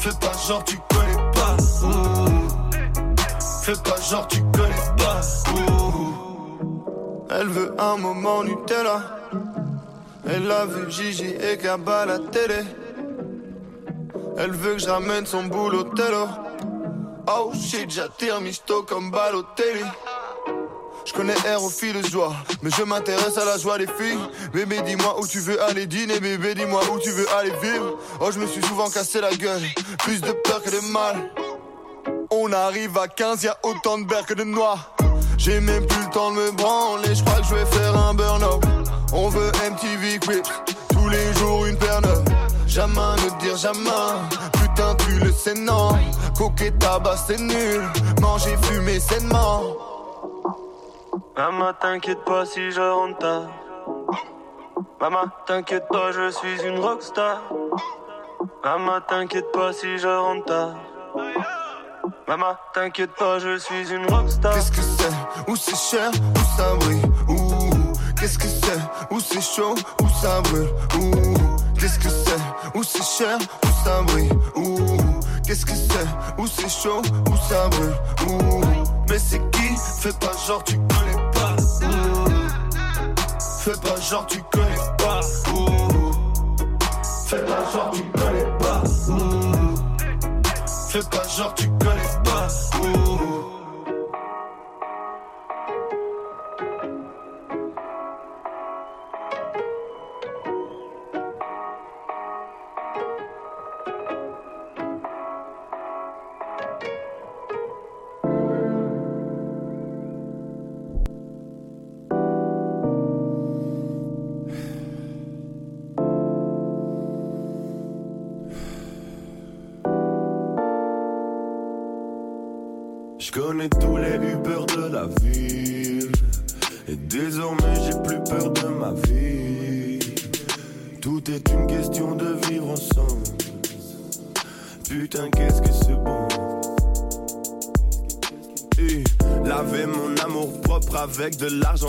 Fais pas genre tu connais pas. Fais pas genre tu connais pas. Elle veut un moment Nutella. Elle a vu Gigi et Gaba la télé Elle veut que je ramène son boulot télo Oh shit j'attire misto comme Balotelli je connais R au fil de joie, mais je m'intéresse à la joie des filles. Bébé, dis-moi où tu veux aller dîner, bébé, dis-moi où tu veux aller vivre. Oh, je me suis souvent cassé la gueule, plus de peur que de mal. On arrive à 15, y a autant de beurre que de noix. J'ai même plus le temps de me branler, je crois que je vais faire un burn-up. On veut MTV Crip, tous les jours une paire. Jamais ne dire jamais. Putain, tu le sais, non. Coquet tabac, c'est nul. Manger, fumer, sainement. Maman, t'inquiète pas si je rentre tard. Maman, t'inquiète pas, je suis une rockstar. Maman, t'inquiète pas si je rentre tard. Maman, t'inquiète pas, je suis une rockstar. Qu'est-ce que c'est? Où c'est cher? Où ça brille? Ouh. Qu'est-ce que c'est? Où c'est chaud? Où ça brûle Ouh. Qu'est-ce que c'est Où c'est cher Où ça brille Ouh. Qu'est-ce que c'est Où c'est chaud Où ça brûle Ouh. Mais c'est qui Fais pas genre tu connais pas. Fais pas genre tu connais pas. Fais pas genre tu connais pas. Fais pas genre tu connais pas.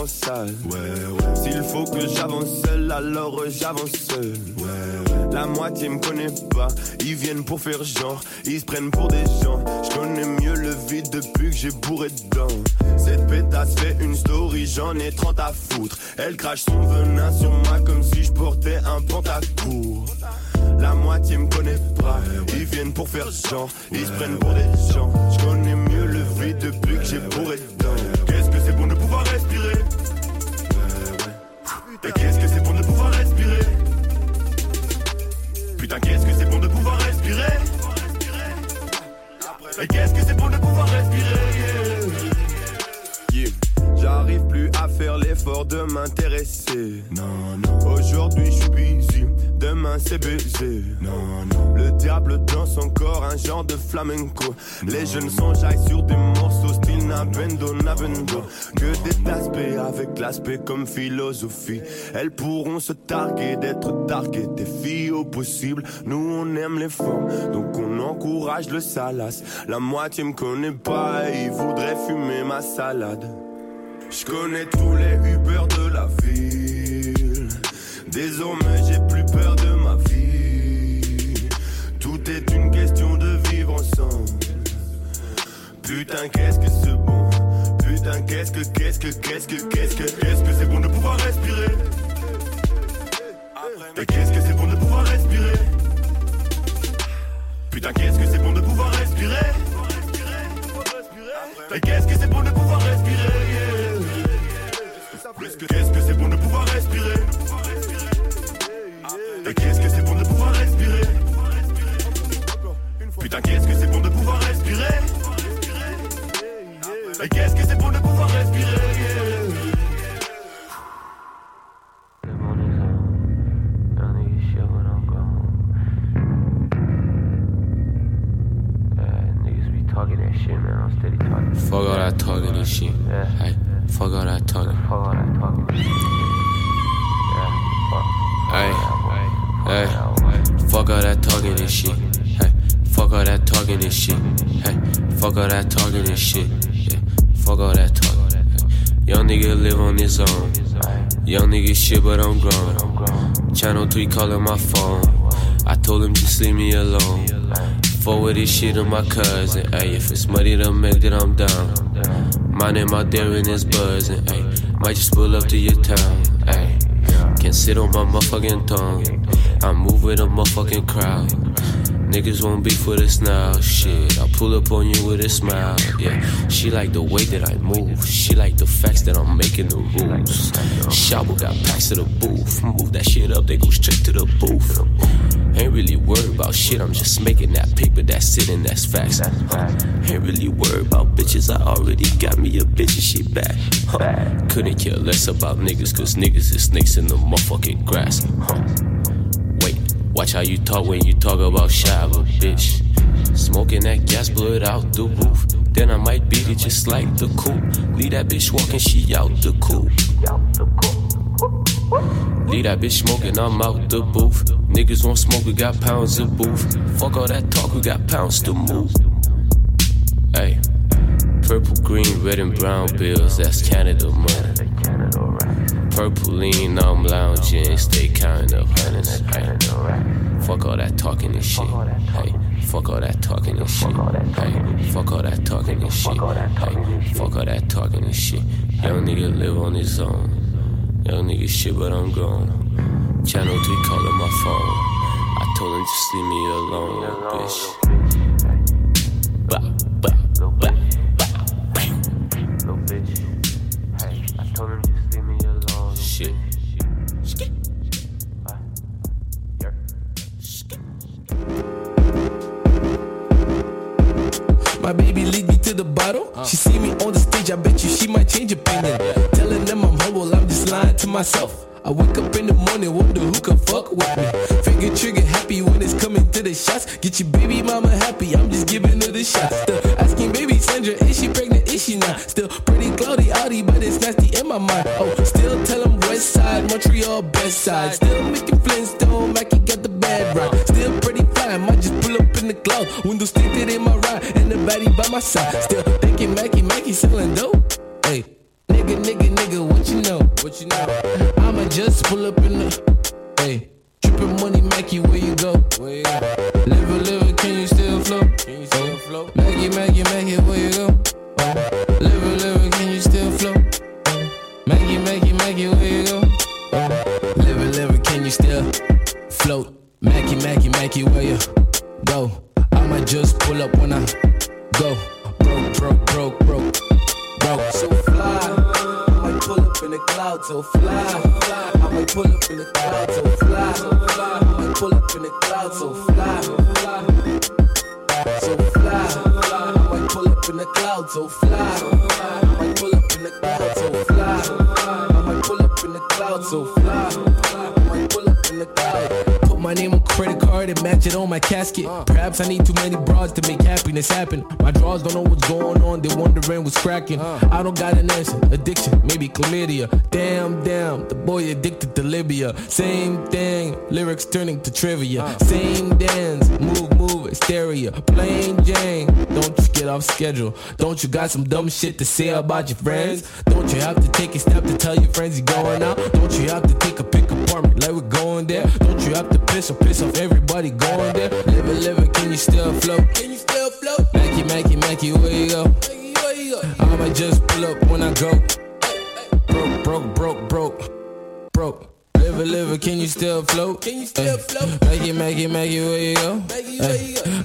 Ouais, ouais. S'il faut que j'avance seul, alors j'avance seul. Ouais. La moitié me connaît pas. Ils viennent pour faire genre. Ils se prennent pour des gens. Je connais mieux le vide depuis que j'ai bourré dedans. Cette pétasse fait une story, j'en ai 30 à foutre. Elle crache son venin sur moi comme si je portais un pantacourt. La moitié me connaît pas. Ils viennent pour faire genre. Ils se prennent pour des gens. Je connais mieux le vide depuis que j'ai bourré dedans. Non, non. Aujourd'hui je suis busy, demain c'est baiser. Non, non. Le diable danse encore un genre de flamenco. Les jeunes s'enjaillent sur des morceaux style Nabendo, Nabendo. Que des aspects avec l'aspect comme philosophie. Elles pourront se targuer d'être targuées des filles au possible. Nous on aime les formes, donc on encourage le salace. La moitié me connaît pas et il voudrait fumer ma salade. Je connais tous les Uber de la ville. Désormais, j'ai plus peur de ma vie. Tout est une question de vivre ensemble. Putain, qu'est-ce que c'est bon. Putain, qu'est-ce que, qu'est-ce que, qu'est-ce que, qu'est-ce que, qu'est-ce que c'est bon de pouvoir respirer. Et qu'est-ce que c'est bon de pouvoir respirer. Putain, qu'est-ce que c'est bon de pouvoir respirer. Et qu'est-ce que c'est bon de. Qu'est-ce que c'est bon de pouvoir respirer? Et qu'est-ce que c'est bon de pouvoir respirer? Putain qu'est-ce que c'est bon de pouvoir respirer? Et qu'est-ce que c'est Young nigga shit, but I'm grown. Channel 3 calling my phone. I told him just leave me alone. Forward this shit to my cousin. Ayy, if it's money to make, then I'm down. My name out there and it's buzzing. Ayy, might just pull up to your town. Ayy, can't sit on my motherfucking tongue. I move with a motherfucking crowd. Niggas won't be for this now, shit. I pull up on you with a smile, yeah. She like the way that I move. She like the facts that I'm making the rules. Shovel got packs to the booth. Move that shit up, they go straight to the booth. Ain't really worried about shit, I'm just making that paper that's sitting, that's facts. Huh. Ain't really worried about bitches, I already got me a bitch and she back. Huh. Couldn't care less about niggas, cause niggas is snakes in the motherfucking grass. Huh. Watch how you talk when you talk about Shaba, bitch. Smoking that gas, blood out the roof. Then I might beat it just like the coupe. Leave that bitch walking, she out the coupe. Leave that bitch smoking, I'm out the booth. Niggas want smoke, we got pounds of booth. Fuck all that talk, we got pounds to move. Hey, purple, green, red, and brown bills, that's Canada money. Purple lean, I'm lounging, stay counting up hundreds. Hey, fuck all that talking and shit. Hey, fuck all that talking and shit. Hey, fuck all that talking and shit. Hey, fuck all that talking and shit. Young nigga live on his own. Young nigga shit, but I'm gone. Channel 3 calling my phone. I told him just leave me alone, bitch. My baby lead me to the bottle. Uh. She see me on the stage, I bet you she might change opinion. Telling them I'm humble, I'm just lying to myself. I wake up in the morning, wonder who can fuck with me. Finger trigger happy when it's coming to the shots. Get your baby mama happy, I'm just giving her the shot. Still asking baby Sandra, is she pregnant? Is she not? Still pretty cloudy, outy, but it's nasty in my mind. Oh, still tell them west side, Montreal best side. Still making Flintstone, Mackie got the bad right. Still pretty fine, might just pull up in the cloud. Windows tinted in my baddie by my side. Still thinking Mackie, Mackie selling dope. Hey, nigga, nigga, nigga, what you know? What you know? I'ma just pull up in the. Hey, trippin' money, Mackie, where you go? Where you go? Live a live, can you still flow? Can you still flow? Mackie, Mackie, Mackie, where you go? Oh, live a live, can you still flow? Maggie, Maggie, Maggie, where you go? Oh, live a live, can you still float? Mackie, Mackie, Mackie, where you go? I might just pull up when I go. Broke, broke, broke, broke, broke. So fly. I might pull up in the clouds, so fly. I might pull up in the clouds, so fly. I might pull up in the clouds, so fly. So fly. I might pull up in the clouds, so fly. I might pull up in the clouds, so fly. I might pull up in the clouds, so fly. Pull up in the clouds. Put my name on credit card and match it on my casket. Uh. Perhaps I need too many broads to make happiness happen. My draws don't know what's going on, they wondering what's cracking. Uh. I don't got an answer. Addiction, maybe chlamydia. Damn, damn, the boy addicted to Libya. Same thing, lyrics turning to trivia. Uh. Same dance, hysteria. Plain Jane, don't you get off schedule. Don't you got some dumb shit to say about your friends? Don't you have to take a step to tell your friends you're going out? Don't you have to take a pick apartment like we're going there? Don't you have to piss or piss off everybody going there? Live it, live can you still float? Can you still float? Mackie, Mackie, Mackie, where you go? I might just pull up when I go. Broke, broke, broke, broke, broke. Live it, live it, can you still float? Can you still float? Maggie, Maggie, Maggie, where you go?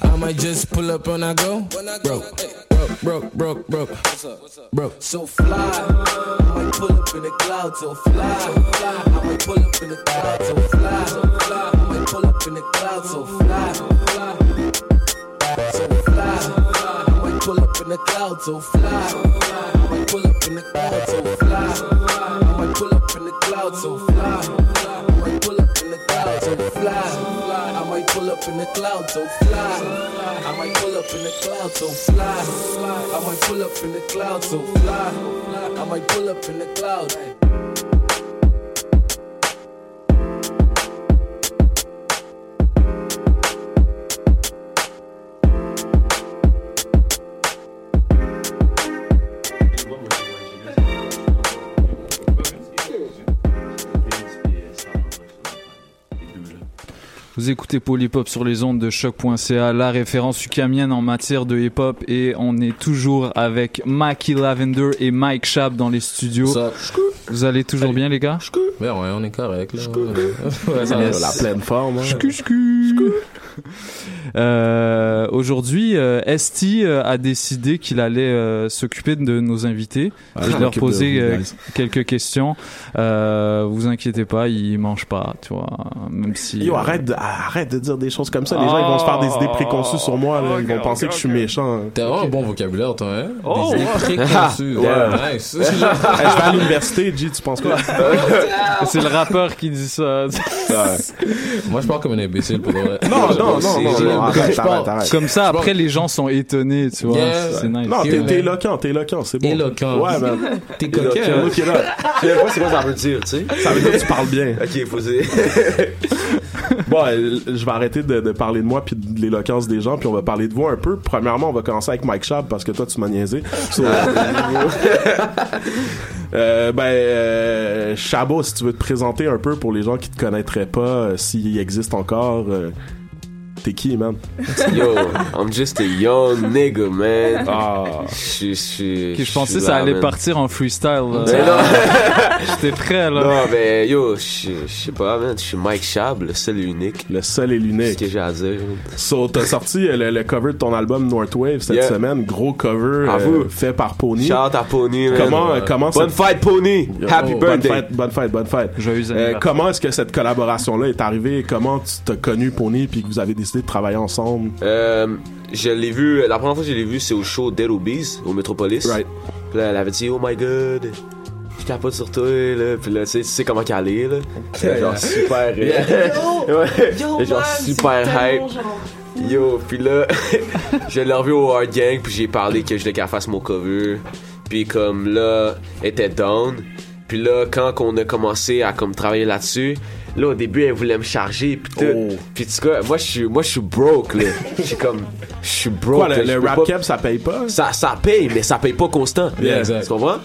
I might just pull up when I go. Broke, broke, broke, broke, broke, broke. So fly, I might pull up in the clouds. So fly, I might pull up in the clouds. So fly, I might pull up in the clouds. So fly, so fly, I might pull up in the clouds. So fly, I might pull up in the clouds. So fly, I pull up in the clouds. So fly, I might pull up in the clouds. So fly, I might pull up in the clouds. So fly, I might pull up in the clouds. So fly, I might pull up in the clouds. So fly, I might pull up in the clouds. Vous écoutez Polypop sur les ondes de choc.ca, la référence ukamienne en matière de hip-hop et on est toujours avec Mackie Lavender et Mike Schaap dans les studios. Vous allez toujours bien les gars? Ben ouais, on est correct là. Ouais, ça la pleine forme. hein. Euh, Aujourd'hui, euh, Esti euh, a décidé qu'il allait euh, s'occuper de nos invités Ah, et de leur de poser euh, quelques questions. Euh, vous inquiétez pas, ils mangent pas, tu vois, même si. Yo, arrête de, arrête de dire des choses comme ça. Les gens, ils vont se faire des idées préconçues sur moi. Là. Ils vont penser que je suis méchant. T'as vraiment un bon vocabulaire, toi, hein? Oh, Des idées préconçues. Ouais. Nice. Je vais à l'université, G, tu penses quoi? C'est le rappeur qui dit ça. Moi, je parle comme un imbécile pour vrai. Non, non, non, non, non, arrête, arrête, arrête. Comme ça, après, les gens sont étonnés, tu vois. C'est nice. Non, t'es, éloquent, t'es éloquent, c'est bon. Éloquent. Ouais, man. T'es coquin. Je sais pas c'est quoi ça veut dire, tu sais. Ça veut dire que tu parles bien. Ok, faut. Bon, euh, je vais arrêter de, de parler de moi puis de l'éloquence des gens, puis on va parler de vous un peu. Premièrement, on va commencer avec Mike Schaab parce que toi, tu m'as niaisé. So, euh, ben, euh, Chabo, si tu veux te présenter un peu pour les gens qui te connaîtraient pas, euh, s'il existe encore, euh, t'es qui, man? Yo, I'm just a young nigga, man. Ah. Je suis. Ok, je pensais que ça allait partir en freestyle. là. Mais non. J'étais prêt, là. Non, mais yo, je je sais pas, man. Je suis Mike Chab, le seul et unique. Le seul et l'unique. C'est ce que j'ai à dire. So, t'as sorti euh, le, le cover de ton album Northwave cette Yeah. semaine, gros cover À euh, vous. fait par Pony. Shout out à Pony, man. Comment, euh, comment Bonne cette- fête, Pony. Happy Oh, birthday. Bonne fête, bonne fête, bonne fête. Joyeux Euh, anniversaire. comment est-ce que cette collaboration-là est arrivée? Comment tu t'as connu Pony puis que vous avez décidé de travailler ensemble? Euh, je l'ai vu, la première fois que je l'ai vu, c'est au show Dead Obies, au Metropolis. Right. Puis là, elle avait dit, oh my god, je capote sur toi, là. Puis là, tu sais, tu sais comment qu'elle est, là. C'est genre super, euh, ouais. Yo, genre man, super hype. genre- Yo, puis là, je l'ai revu au Hard Gang, puis j'ai parlé que je voulais qu'elle fasse mon cover. Puis comme là, elle était down. Puis là, quand on a commencé à comme travailler là-dessus, là au début elle voulait me charger puis tout. Oh. Puis tu sais quoi, moi je suis moi je suis broke là. Je suis comme je suis broke. Quoi, là, le, le rap cap, ça paye pas? ça, ça paye, mais ça paye pas constant. Yeah, exact. Tu comprends?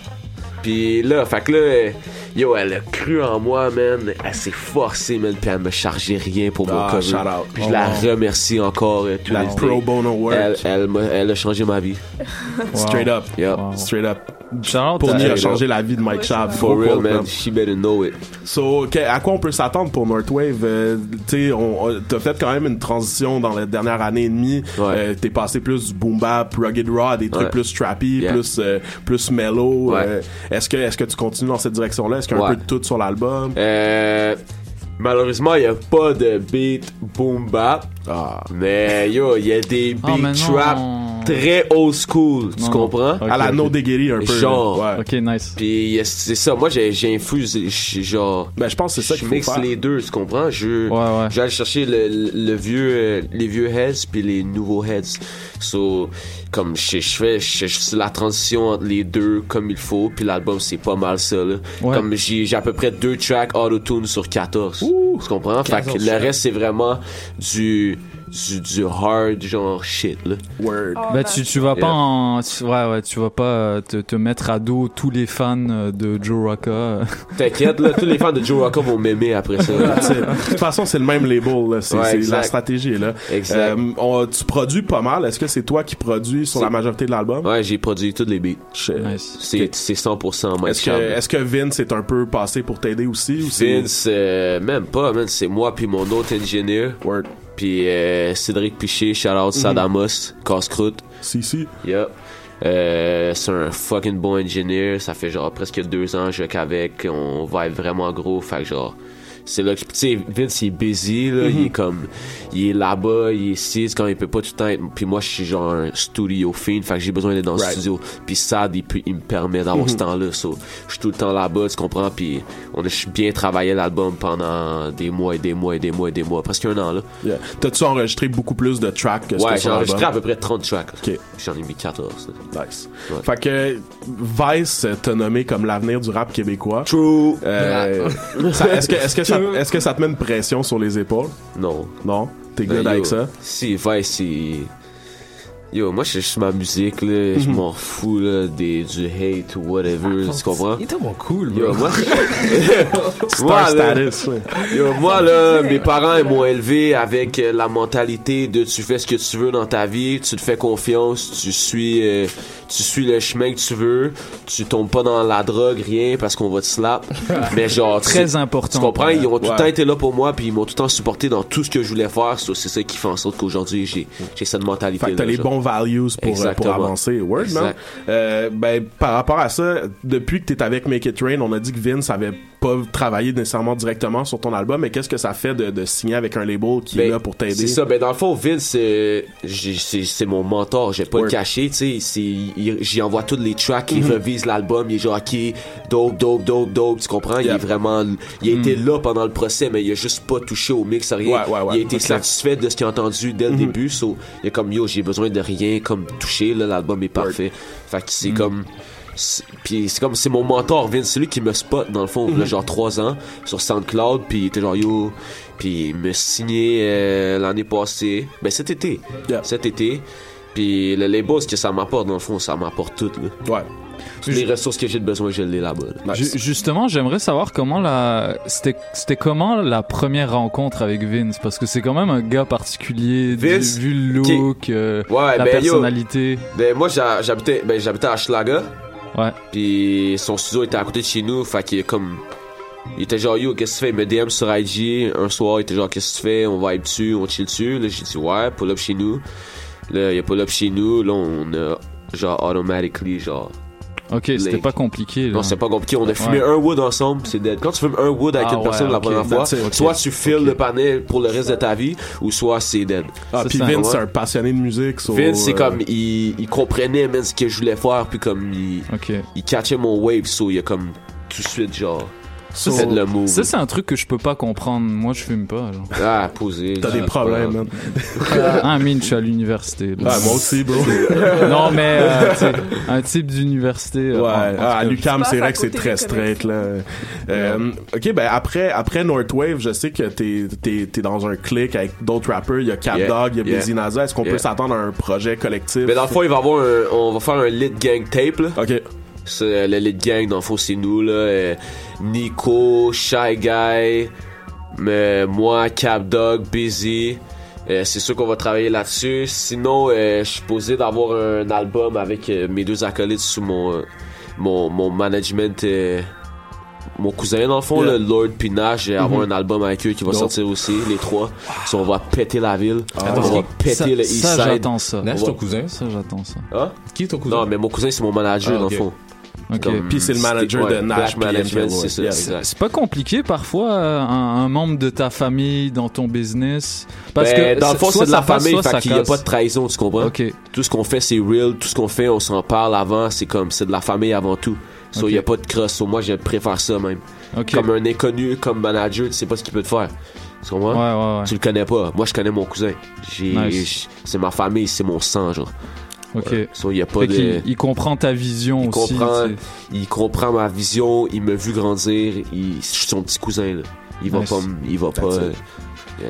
Puis là, fait que là, euh, yo, elle a cru en moi, man. Elle s'est forcée, man, puis elle me chargeait rien pour mon Ah, cover. shout out. Puis je Oh, la wow. remercie encore. euh, to La pro day. bono work. Elle, elle, m'a- elle a changé ma vie. Straight up. Yep. Straight up. Shout-out Pony à- a changé la vie de Mike Schaab. For real, man. She better know it. So, à quoi on peut s'attendre pour Northwave? Euh, tu sais, t'as fait quand même une transition dans la dernière année et demie. Euh, T'es passé plus du boom bap, rugged raw, des trucs Ouais. plus trappy, Yeah. plus euh, plus mellow. Ouais. Euh, est-ce que est-ce que tu continues dans cette direction-là? Est-ce qu'il y a un Ouais. peu de tout sur l'album? Euh, malheureusement, il n'y a pas de beat boom bap. Mais yo, il y a des Ah, mais beats non. Très old school, tu Non, comprends? À la No. Diggity un peu, Genre. Ouais. Ok, nice. Puis euh, c'est ça, moi je- genre. Ben je pense que c'est ça Je qu'il faut mixe faire. les deux, tu comprends? Je, j'allais chercher le, le vieux, euh, les vieux heads puis les nouveaux heads. So, comme je, je fais, je, la transition entre les deux comme il faut, puis l'album c'est pas mal ça là. Ouais. Comme j'ai à peu près deux tracks auto-tune sur 14. tu comprends? Fait que 14 le reste c'est vraiment du, du, du hard genre shit là. Word. Bah, tu, tu vas pas en, tu- ouais, ouais, tu vas pas euh, te, te mettre à dos tous les fans euh, de Joe Rocca. T'inquiète là, tous les fans de Joe Rocca vont m'aimer après ça. De toute façon, c'est le même label. là. C'est Ouais, la stratégie. Là. Exact. Euh, on- tu produis pas mal. Est-ce que c'est toi qui produis sur la majorité de l'album? Ouais, j'ai produit tous les beats. C'est c'est 100% Mike Est-ce que, est-ce que Vince est un peu passé pour t'aider aussi? Ou c'est- Vince, euh, même pas, man. C'est moi puis mon autre ingénieur. Puis euh, Cédric Piché, shout out Sadamos, casse-croûte. Si, si. Yep. Euh, c'est un fucking bon ingénieur. Ça fait genre presque deux ans que je qu'avec. On va être vraiment gros. Fait que genre. C'est là que, tu sais, Vince, il est busy, là. Il est comme, il est là-bas, il est ici, quand il peut pas tout le temps être, puis moi, je suis genre un studio fiend, fait que j'ai besoin d'être dans le studio. Puis ça, il, peut- il me permet d'avoir Mhm. ce temps-là, so, je suis tout le temps là-bas, tu comprends, puis on a bien travaillé l'album pendant des mois et des mois et des mois et des mois, presque un an, là. Yeah. T'as-tu enregistré beaucoup plus de tracks que ce Ouais, que j'ai enregistré à peu près 30 tracks. J'en ai mis 14. là. Nice. Fait que Vice t'a nommé comme l'avenir du rap québécois. True. Euh, est-ce que est-ce que ça est-ce que ça te met une pression sur les épaules? Non. Non? T'es Ben, good yo, avec ça? Si, Vice, c'est. Yo, moi, je suis ma musique, là. Je m'en fous, là, des, du hate ou whatever. tu comprends? Il est tellement cool, bro. Yo, moi, moi, là, status, ouais. yo, moi, là, mes parents, ils m'ont élevé avec euh, la mentalité de tu fais ce que tu veux dans ta vie, tu te fais confiance, tu suis, euh, tu suis le chemin que tu veux, tu tombes pas dans la drogue, rien, parce qu'on va te slap. Mais genre, Très important. Tu comprends? Ils ont tout le Ouais. temps été là pour moi, puis ils m'ont tout le temps supporté dans tout ce que je voulais faire. C'est ça qui fait en sorte qu'aujourd'hui, j'ai, j'ai cette mentalité. Values pour, euh, pour avancer. Word, man. Euh, ben, par rapport à ça, depuis que t'es avec Make It Rain, on a dit que Vince avait pas travaillé nécessairement directement sur ton album, mais qu'est-ce que ça fait de, de signer avec un label qui est Ben, là pour t'aider? C'est ça. Ben, dans le fond, Vince, c'est c'est mon mentor. J'ai pas le cacher, tu sais. J'y envoie tous les tracks, il Mhm. revise l'album, il est genre, ok, dope, dope, dope, dope, tu comprends? Il est vraiment, il a été là pendant le procès, mais il a juste pas touché au mix, rien. Ouais, ouais, ouais. Il a été satisfait de ce qu'il a entendu dès le Mhm. début, so, il est comme, yo, j'ai besoin de rien, comme toucher, là, l'album est parfait. Fait que c'est Mhm. comme, puis c'est comme c'est mon mentor Vince c'est lui qui me spot dans le fond a Mhm. genre 3 ans sur SoundCloud puis il était genre yo puis il me signé euh, l'année passée ben cet été cet été puis le label ce que ça m'apporte dans le fond ça m'apporte tout là. ouais toutes les ressources que j'ai de besoin je l'ai là-bas là. Ju- justement, j'aimerais savoir comment la c'était c'était comment la première rencontre avec Vince? Parce que c'est quand même un gars particulier du- Vince, vu le look, euh, Ouais, la ben, yo. personnalité. Ben, moi, j'ha- j'habitais, ben, j'habitais à Schlaga. Ouais. Puis son studio était à côté de chez nous. Fait qu'il est comme. Il était genre, yo, qu'est-ce que tu fais? Il me DM sur IG. Un soir, il était genre, qu'est-ce que tu fais? On va dessus, on chill dessus. Là, j'ai dit, ouais, pull up chez nous. Là, il a pull up chez nous. Là, on a, genre, automatically, genre. Ok, c'était pas compliqué. Là. Non, c'est pas compliqué. On a fumé Ouais. un wood ensemble, c'est dead. Quand tu fumes un wood avec Ah une ouais, personne la première fois, soit tu files le panel pour le reste de ta vie, ou soit c'est dead. Ah, puis Vince, c'est un passionné de musique. so, Vince, c'est euh, comme, il, il comprenait, man, ce que je voulais faire, puis comme, il, il catchait mon wave, so il a comme, tout de suite, genre, Ça, c'est-. Ça, c'est un truc que je peux pas comprendre. Moi, je fume pas. genre. Ah, posé. T'as des problèmes, man. Ah, mine, je suis à l'université. Ah, moi aussi, bro. non, mais euh, un type d'université. euh, Ouais, ah, à l'UCAM, c'est vrai que c'est très straight, là. Euh, ok, ben après, après Northwave, je sais que t'es, t'es, t'es dans un clic avec d'autres rappers. Il y a Cap Yeah, Dog, il y a yeah. Busy Naza. Est-ce qu'on Yeah. peut s'attendre à un projet collectif? Mais dans le fond, il va avoir un, on va faire un lit gang tape, là. Ok. C'est, le lit gang, dans le fond, c'est nous, là. euh, Nico, Shy Guy, mais moi, Cap Dog, Busy. Euh, c'est sûr qu'on va travailler là-dessus. Sinon, euh, je suis posé d'avoir un album avec mes deux acolytes sous mon, mon, mon management. mon cousin, dans le fond, Yeah. le Lord Pinage, j'ai avoir Mhm. un album avec eux qui va sortir aussi, les trois. So, on va péter la ville. Ah, on va péter ça, le East ça, Side. j'attends ça. On va- Ça, j'attends ça. Hein? Qui est ton cousin? Non, mais mon cousin, c'est mon manager, Ah, dans le fond. Ok. Comme- Puis c'est le manager ouais, de Nash c'est. C'est pas compliqué parfois euh, un, un membre de ta famille dans ton business? Parce Ben, que dans le fond, c'est de la passe, famille, soit fait qu'il n'y a pas de trahison, tu comprends? Tout ce qu'on fait, c'est real. Tout ce qu'on fait, on s'en parle avant. C'est comme, c'est de la famille avant tout. So, il n'y a pas de cross. So, moi, je préfère ça même. Comme un inconnu, comme manager, tu sais pas ce qu'il peut te faire. Tu comprends? Ouais, ouais, ouais. Tu le connais pas. Moi, je connais mon cousin. Nice. c'est ma famille, c'est mon sang, genre. Ok. So, il y a pas Fait de. qu'il- il comprend ta vision il aussi. comprend, il comprend ma vision, il m'a vu grandir, il, je suis son petit cousin, là. Il va Nice. pas, il va pas,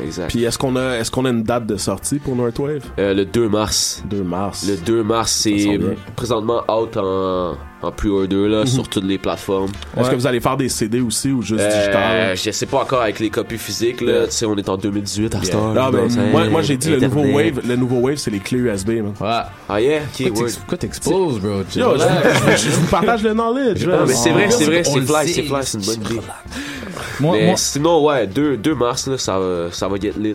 exact. Puis est-ce qu'on a, est-ce qu'on a une date de sortie pour Northwave? Euh, le 2 mars. 2 mars. Le 2 mars, c'est présentement out en, en pre-order, là, Mhm. sur toutes les plateformes. Est-ce que vous allez faire des CD aussi ou juste Euh, digital? je sais pas encore avec les copies physiques, là. Yeah. Tu sais, on est en 2018 à Yeah. donc, moi, hein, moi j'ai dit le nouveau. Wave, le nouveau Wave, c'est les clés USB, man. Ah, yeah? Ok, Pourquoi word. t'ex- pourquoi t'exposes, bro? Yo, je, je- je vous partage le knowledge. là. Non, mais c'est vrai, c'est vrai, c'est fly, c'est fly, c'est une bonne idée. Moi- mais moi- sinon, ouais, 2, 2 mars, là, ça va, ça va get lit.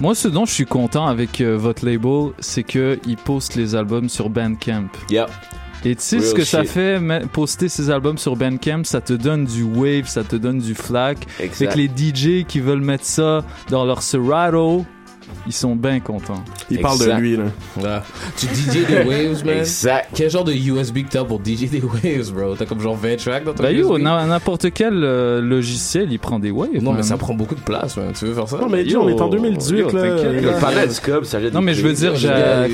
Moi, ce dont je suis content avec euh, votre label, c'est que il poste les albums sur Bandcamp. Yeah. Et tu sais ce que ça fait, poster ces albums sur Bandcamp, ça te donne du wave, ça te donne du flac. Exact. Fait que les DJ qui veulent mettre ça dans leur Serato, ils sont bien contents. Il parle de Exact. lui, là. Ouais. Tu DJ des waves, man? Exact. Quel genre de USB que t'as pour DJ des waves, bro? T'as comme genre 20 tracks dans ton Bah yo, n'importe quel euh, logiciel, il prend des waves. Non, mais ça prend beaucoup de place, man. Tu veux faire ça? Non, mais dis, Yo, on est en 2018, yo, là. Le panel du ça jette Non, des mais je veux dire,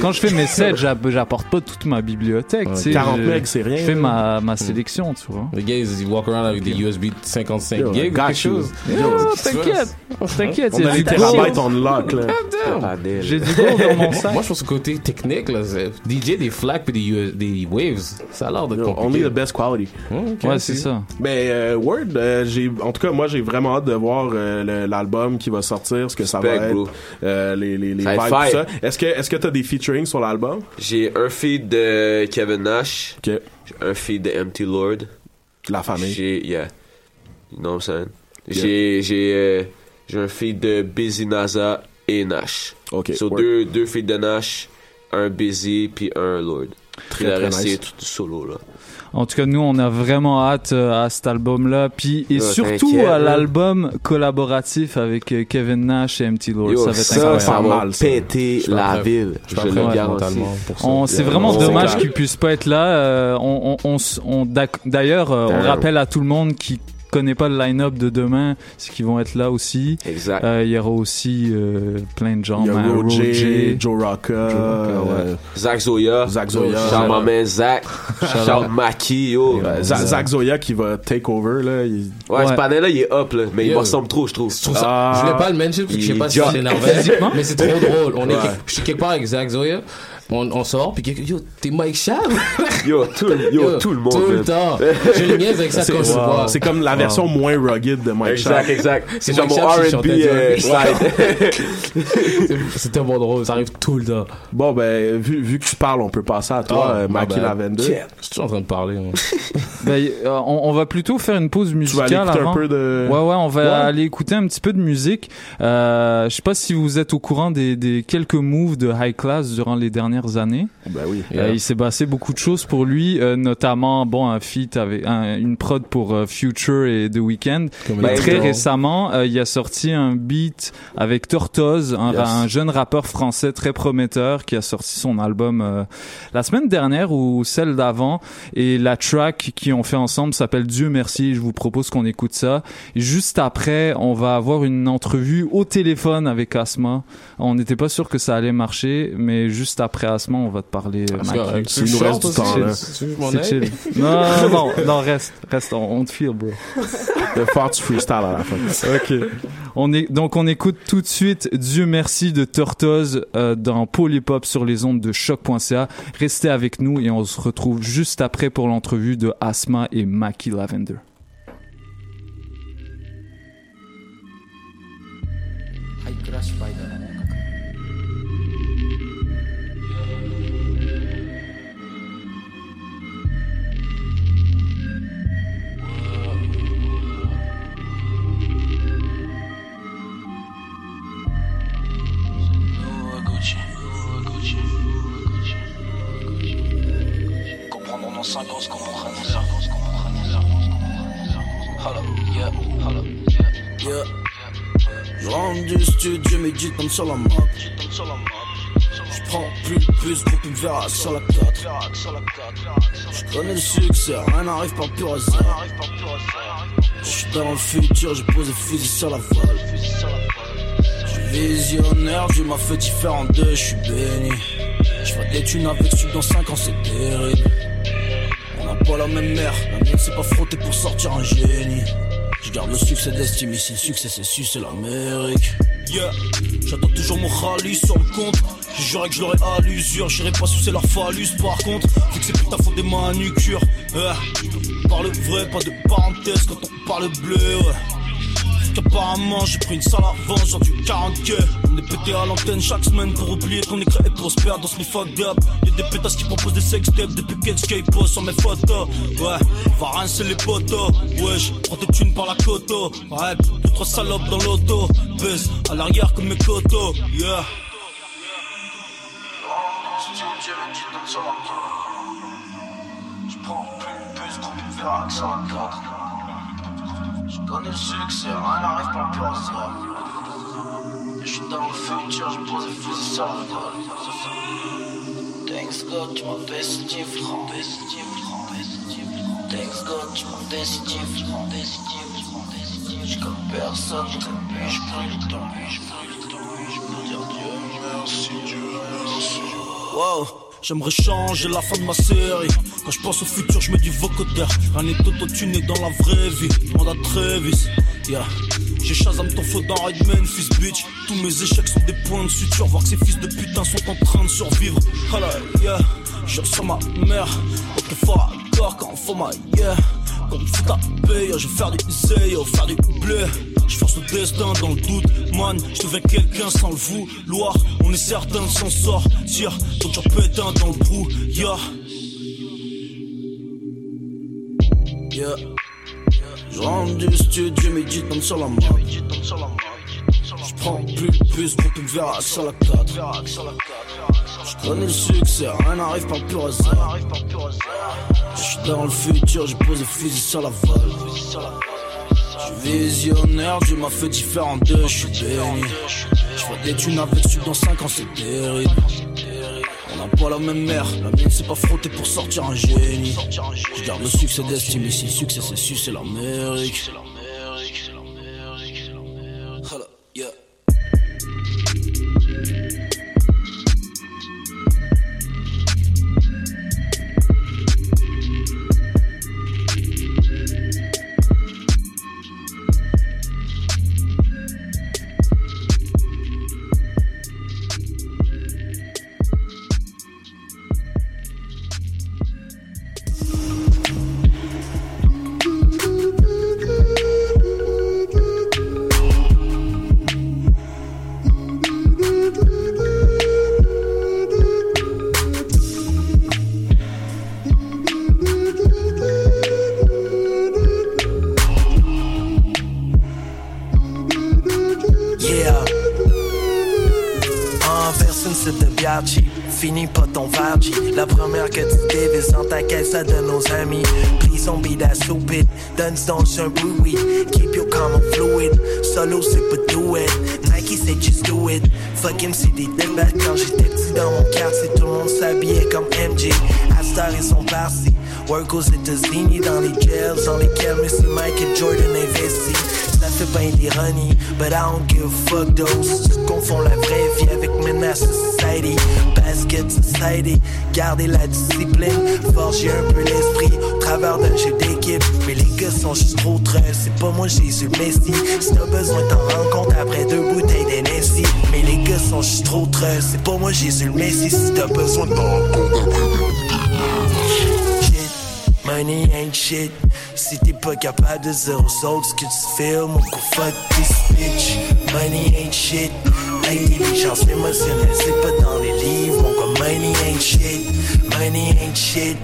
quand je fais mes sets, j'a- j'apporte pas toute ma bibliothèque. tu sais, 40 je- megs, c'est rien, Je fais ma, ma sélection, tu vois. Les gars, ils, ils walk around avec des USB de 55 Yo, gigs ou quelque chose. T'inquiète, t'inquiète, On a du terabytes on lock, là. J'ai du gold dans mon sac. Moi, je pense au côté technique, là, DJ des flags puis des, des waves. Ça a l'air de compliqué. Only the best quality. ok, Ouais, c'est ça. Mais euh, Word, euh, j'ai, en tout cas, moi, j'ai vraiment hâte de voir euh, l'album qui va sortir, ce que ça Spec, va être, euh, les, les, les Ça vibes, tout ça. Est-ce que, est-ce que t'as des featuring sur l'album? J'ai un feed de Kevin Nash. Ok. J'ai un feed de Empty Lord. La famille. J'ai, yeah. You know what I'm saying? Yeah. J'ai, j'ai, euh, j'ai un feed de Busy Naza et Nash. Ok. So, deux, deux de Nash, un Busy puis un Lord. Très, très reste, nice. tout solo, là. En tout cas, nous, on a vraiment hâte euh, à cet album-là. Puis, et surtout à hein. l'album collaboratif avec euh, Kevin Nash et MT Lord. Yo, ça va être ça, incroyable. ça va mal, ça. péter Je la ville. Je Je le mentalement. On- C'est vraiment On- dommage qu'il puisse pas être là. Euh, on, on, on on- D'ailleurs, euh, on rappelle à tout le monde qui connaît pas le line-up de demain, c'est qu'ils vont être là aussi. Exact. Euh, Il y aura aussi euh, plein de gens. Il y a Roger, Roger. Joe Rocca, euh, Zach Zoya. Zach Zoya. Shout ma man Zach. Shout Maki, yo. euh, Za- Zach Zoya qui va take over, là. il- Ouais, ce panel-là, il est up, là. Mais il me ressemble trop, je trouve. Je trouve ça. Ah. je voulais pas le mention parce que je sais pas si c'est énervé. Physiquement? Mais c'est trop drôle. On est, je suis quelque part avec Zach Zoya. On, on sort, puis quelqu'un, yo, t'es Mike Schaab? Yo, tout, yo, tout le monde. Tout le temps. Je le niaise avec ça C'est comme je wow. vois. C'est comme la version moins rugged de Mike Exact, Schaap. exact. C'est genre Mike mon R&B euh, du slide. C'est- tellement drôle. Ça arrive tout le temps. Bon, ben, vu, vu que tu parles, on peut passer à toi, Ah, euh, ma Maki bad. Lavender. Je suis toujours en train de parler. moi. Ben, euh, on, on va plutôt faire une pause Tu vas aller musicale écouter avant. un peu de... Ouais, ouais, on va Ouais. aller écouter un petit peu de musique. Euh, je sais pas si vous êtes au courant des, des quelques moves de High Class durant les dernières années. Ben oui. Euh, il s'est passé beaucoup de choses pour lui, euh, notamment bon un feat avec un- une prod pour euh, Future et The Weeknd. Comme très récemment, il a sorti un beat avec Tortoise, un, Yes. un jeune rappeur français très prometteur qui a sorti son album la semaine dernière ou celle d'avant. Et la track qu'ils ont fait ensemble s'appelle Dieu merci. Je vous propose qu'on écoute ça. Et juste après, on va avoir une entrevue au téléphone avec Asma. On n'était pas sûr que ça allait marcher, mais juste après Asma, on va te parler. euh, que, Il nous reste du temps, là. C'est chill. Non, non, non, reste, reste, on, on te feel, bro. Le Fox Freestyle à la fin. Ok. On est, donc on écoute tout de suite Dieu merci de Tortoise euh, dans Polypop sur les ondes de choc.ca. Restez avec nous et on se retrouve juste après pour l'entrevue de Asma et Maki Lavender. Comprendre en Je rentre du studio, médite comme sur la map. Je prends plus le bus, groupe une verra sur la 4. Je connais le succès, rien n'arrive par pur hasard. Je suis dans le futur, j'ai posé fusil sur la voile. Je visionnaire, Dieu m'a fait différent d'eux, je suis béni. Je ferai des thunes avec celui dans 5 ans, c'est terrible. On n'a pas la même mère, la mienne s'est pas frottée pour sortir un génie. Je garde le succès d'estime, ici le succès c'est su, c'est l'Amérique. Yeah, j'attends toujours mon rallye sur le compte. J'ai juré que je à l'usure, j'irai pas sucer leur phallus par contre. Vu que c'est putain font des manucures. Ouais, parle vrai, pas de parenthèse quand on parle bleu. Apparemment j'ai pris une sale avance genre du 40 que On est pété à l'antenne chaque semaine pour oublier qu'on est créé pour se dans ce fucked up Y'a des pétasses qui proposent des sextapes depuis qu'Escape pose sur mes photos. Ouais, va rincer les potos Wesh, prends tes thunes par la coto. Ouais, deux trois salopes dans l'auto. Baisse à l'arrière comme mes cotos. Yeah. Je plus la 4 je connais le succès, rien n'arrive par pur hasard. Je suis dans le futur, je pose le fusil sur la gueule. Thanks God, tu m'as fait si différent. Thanks God, tu m'as fait si différent. Je comme personne, je puis je brûle le temps. Je peux dire Dieu merci, Dieu merci. Wow. J'aimerais changer la fin de ma série. Quand je pense au futur, je me dis vocoder. Rien n'est autotuné dans la vraie vie. Demande à Travis. Yeah. J'ai Shazam ton faux dans Redman, fils bitch. Tous mes échecs sont des points de suture. Voir que ces fils de putain sont en train de survivre. Là, yeah. Je sur ma mère. Ok, fort corps quand faut ma yeah. Comme fout taper, je vais faire du zé, faire du blé. Je force le destin dans le doute, man. Je devais quelqu'un sans le vouloir. On est certain de s'en sortir. Donc j'en pétain dans le brou, yeah. Yeah. Je rentre du studio, médite comme sur la map. Je prends plus plus pour tout verra sur la 4. Je connais le succès, rien n'arrive par pur hasard. Je suis dans le futur, j'ai posé fusil sur la voile. Je visionnaire, Dieu m'a fait différent suis béni. Je vois des thunes avec sud dans 5 ans, c'est terrible. On n'a pas la même mère, la mienne c'est pas frotter pour sortir un génie. Je garde le succès d'estime, si le succès c'est su, c'est l'Amérique. Biaggi. Finis pas ton Vargi. La première que tu dévises dans ta caisse, ça donne nos amis. Please don't be that stupid. Donne donc un bruit. Keep your calm fluid. Solo c'est pas do it. Nike c'est just do it. Fucking c'est des débats quand j'étais petit dans mon quartier. Tout le monde s'habillait comme MJ. Astar ils sont partis. Work aux États-Unis dans les jails dans lesquels Missy Michael Jordan investit. Ça fait bien d'ironie, but I don't give a fuck those. Tu confonds la vraie vie avec menace Basket society, garder la discipline, forger un peu l'esprit travers d'un jeu d'équipe. Mais les gars sont juste trop treux, c'est pas moi Jésus le Messie. Si t'as besoin t'en rends compte après deux bouteilles d'NSI. Mais les gars sont juste trop treux, c'est pas moi Jésus le Messie. Si t'as besoin t'en rends compte Money ain't shit. Si t'es pas capable de dire aux autres ce que tu mon coup fuck this bitch. Money ain't shit. L'intelligence émotionnelle, c'est pas dans les livres, mon gars. Money ain't shit. Money ain't shit.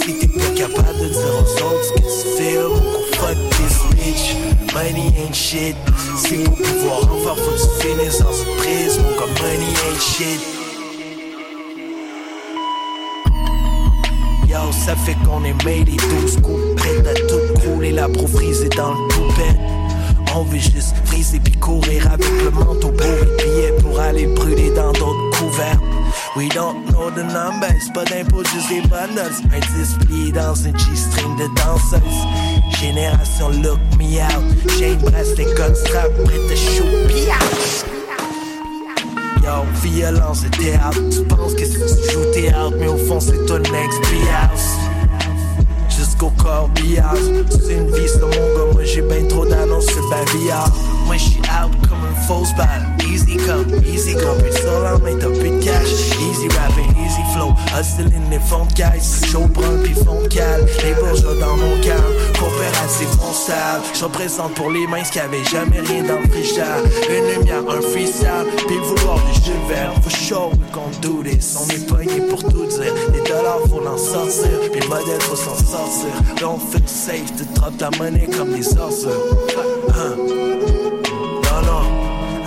Si t'es pas capable de dire aux autres ce que tu fais, mon coup fuck this bitch. Money ain't shit. Si pour pouvoir en faire, faut que tu finisses dans une prise, mon gars. Money ain't shit. Yo, ça fait qu'on est made et 12 coups prêts à tout crouler, la pro frisée dans le poupette. On veut juste friser puis courir avec le manteau pour les billets pour aller brûler dans d'autres couverts. We don't know the numbers, pas d'impôts, juste des bundles. Un display dans une G-string de danseuse. Génération look me out. Chain bracelet, gun strap, prêt à shoot, piaf. Yo, violence et théâtre. Tu penses que si tu joues théâtre, mais au fond c'est ton next house Jusqu'au corbillard. C'est une vie, c'est mon gars. Moi j'ai ben trop d'annonces sur bavillard. Moi j'suis out une fausse balle. Easy come, easy come. Seul en main, t'as plus de cash. Easy rapping, easy flow. Hustling les de caisse. Chaud brun puis fond de cale. Les bourgeois dans mon calme. Coopératif, mon sale. Je représente pour les mains qui avaient jamais rien dans le frichard. Une lumière, un freestyle. Puis vouloir du jeu vert. For sure we gon' do this. On est pogné pour tout dire. Les dollars, faut en sortir. Puis le modèle, faut s'en sortir. Don't feel safe. Tu drop ta monnaie comme des ordures. Hein?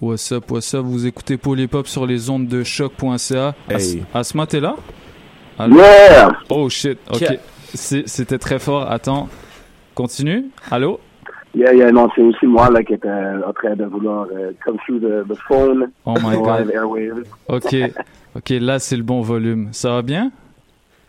What's up, what's up, vous écoutez Polypop sur les ondes de choc.ca. As- Hey. Asma, t'es là? Yeah. Oh shit, ok. Yeah. C'était très fort, attends. Continue, allô? Yeah, yeah, non, c'est aussi moi là qui était en train de vouloir euh, come through the, the phone. Oh my God. airwaves. Ok, ok, là c'est le bon volume. Ça va bien?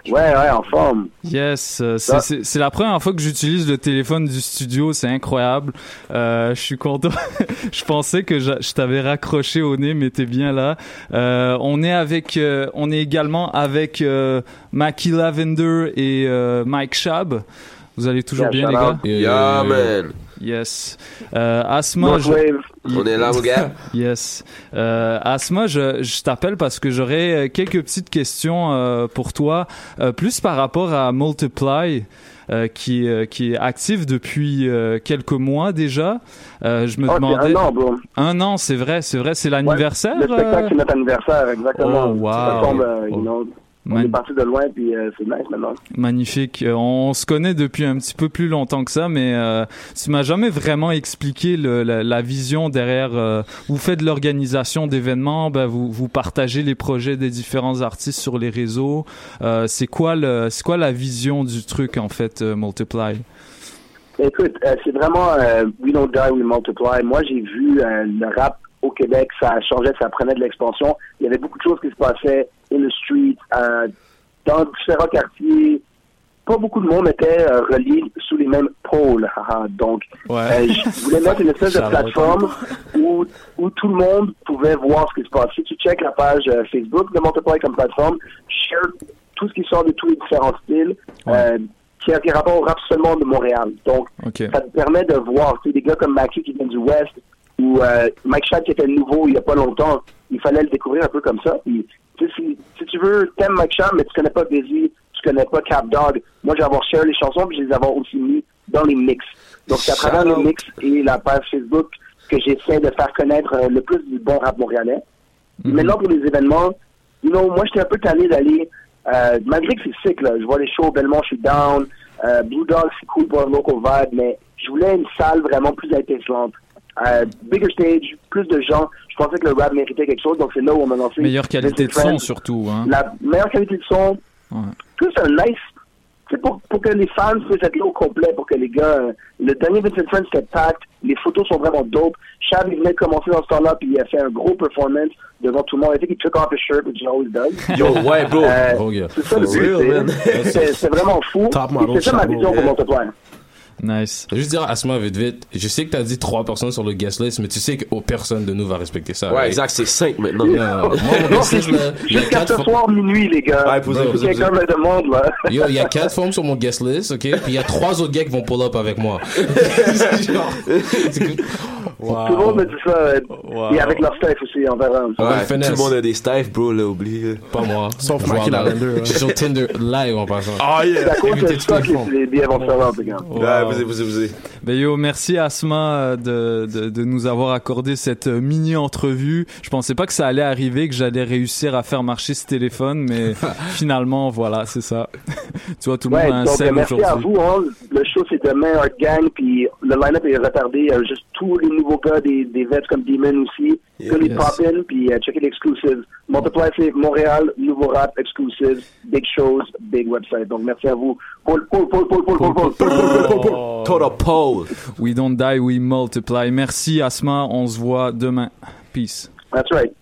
Ouais, ouais, en forme. Yes, euh, c'est- la première fois que j'utilise le téléphone du studio, c'est incroyable. Euh, je suis content. je pensais que je, je t'avais raccroché au nez, mais t'es bien là. Euh, on est avec, euh, on est également avec euh, Mackie Lavender et euh, Mike Shab. Vous allez toujours Yeah, bien, les gars? Yeah, man. Yes. Euh, Asma, je-. On est là, mon gars. Yes. Euh, Asma, je, je t'appelle parce que j'aurais euh, quelques petites questions euh, pour toi, euh, plus par rapport à Multiply. euh, qui, euh, qui est actif depuis euh, quelques mois déjà. Euh, je me Oh, demandais. un an, bro. Un an, c'est vrai, c'est vrai, c'est l'anniversaire. Le spectacle, euh? c'est notre anniversaire, exactement. Oh, wow. Ça tombe, euh, you know, on Man- est parti de loin, puis euh, c'est nice maintenant. Magnifique. Euh, On se connaît depuis un petit peu plus longtemps que ça, mais euh, tu m'as jamais vraiment expliqué le- la, la vision derrière. euh, vous faites de l'organisation d'événements, ben vous, vous partagez les projets des différents artistes sur les réseaux. Euh, c'est quoi le, c'est quoi la vision du truc en fait, euh, Multiply? Écoute, euh, c'est vraiment euh, We Don't Die, We Multiply. Moi, j'ai vu euh, le rap au Québec, ça changeait, ça prenait de l'expansion. Il y avait beaucoup de choses qui se passaient in the street, euh, dans différents quartiers. Pas beaucoup de monde était euh, relié sous les mêmes pôles. haha. Donc, euh, je voulais mettre une espèce de plateforme où, où tout le monde pouvait voir ce qui se passe. Si tu checkes la page Facebook de Multiply comme plateforme, share tout ce qui sort de tous les différents styles. Qui a qui a rapport au rap seulement de Montréal. Donc, ça te permet de voir, tu sais, des gars comme Mackie qui viennent du West, ou euh, Mike Shad qui était nouveau il y a pas longtemps, il fallait le découvrir un peu comme ça. Puis, si, si tu veux, t'aimes Mike Shad, mais tu connais pas Busy, tu connais pas Cap Dog, moi j'ai avoir share les chansons, puis je les avoir aussi mis dans les mix. Donc, c'est à travers les mix et la page Facebook que j'essaie de faire connaître euh, le plus du bon rap montréalais. Puis Maintenant, pour les événements, you know, moi, j'étais un peu tanné d'aller, euh, malgré que c'est sick, là, je vois les shows Belmont, je suis down, euh, Blue Dog, c'est cool pour un local vibe, mais je voulais une salle vraiment plus étincelante. Euh, bigger stage, plus de gens. Je pensais que le rap méritait quelque chose, donc c'est là où on m'a lancé. Meilleure qualité de son surtout. Hein. La meilleure qualité de son, plus un nice. C'est pour, pour que les fans puissent être là au complet, pour que les gars. euh, le dernier Vincent Friends c'était packed, les photos sont vraiment dope. Chab, il venait de commencer dans ce temps-là, puis il a fait un gros performance devant tout le monde. I think he took off his shirt, which he always does. Yo, ouais, bro. Euh, Gros gars. c'est ça le For but. real, c'est- man. C'est c'est vraiment fou. C'est ça ma vision pour Yeah. Nice. Je veux juste dire, Asma, vite, vite. Je sais que t'as dit trois personnes sur le guest list, mais tu sais que oh, personne de nous va respecter ça. Ouais, right? exact, c'est 5 maintenant. Non, moi, y a Jusqu'à quatre ce soir minuit, les gars. Ouais, posez, posez, quelqu'un me demande, là. Yo, il y a quatre femmes sur mon guest list, ok? Puis il y a trois autres gars qui vont pull up avec moi. Genre, Tout le monde me dit ça. euh, Et avec leur staff aussi, on verra. On va le Ouais, tout le monde a des staffs, bro, là, oublie. Pas moi. Sauf Voilà. Mackie Lavender, Je suis sur Tinder live en passant. Ah, C'est à cause de ça tout que les billets vont se faire les gars. Ben yo, merci Asma euh, de, de, de nous avoir accordé cette euh, mini entrevue. Je pensais pas que ça allait arriver, que j'allais réussir à faire marcher ce téléphone, mais finalement, voilà, c'est ça. tu vois, tout le Ouais, monde a un donc sel merci à aujourd'hui. vous. Hein. Le show, c'est demain, Art Gang, puis le line-up est retardé. Il y a juste tous les nouveaux gars, des, des vets comme Demon aussi. Yeah. Yes. puis euh, checker l'exclusive. Multiply, c'est Montréal, nouveau rap, exclusive, big shows, big website. Donc merci à vous. Paul, Paul, Paul, Paul, Paul, Paul, Paul, Paul, Paul, Paul, Paul. Total pole. We don't die, we multiply. Merci Asma, on se voit demain. Peace. That's right.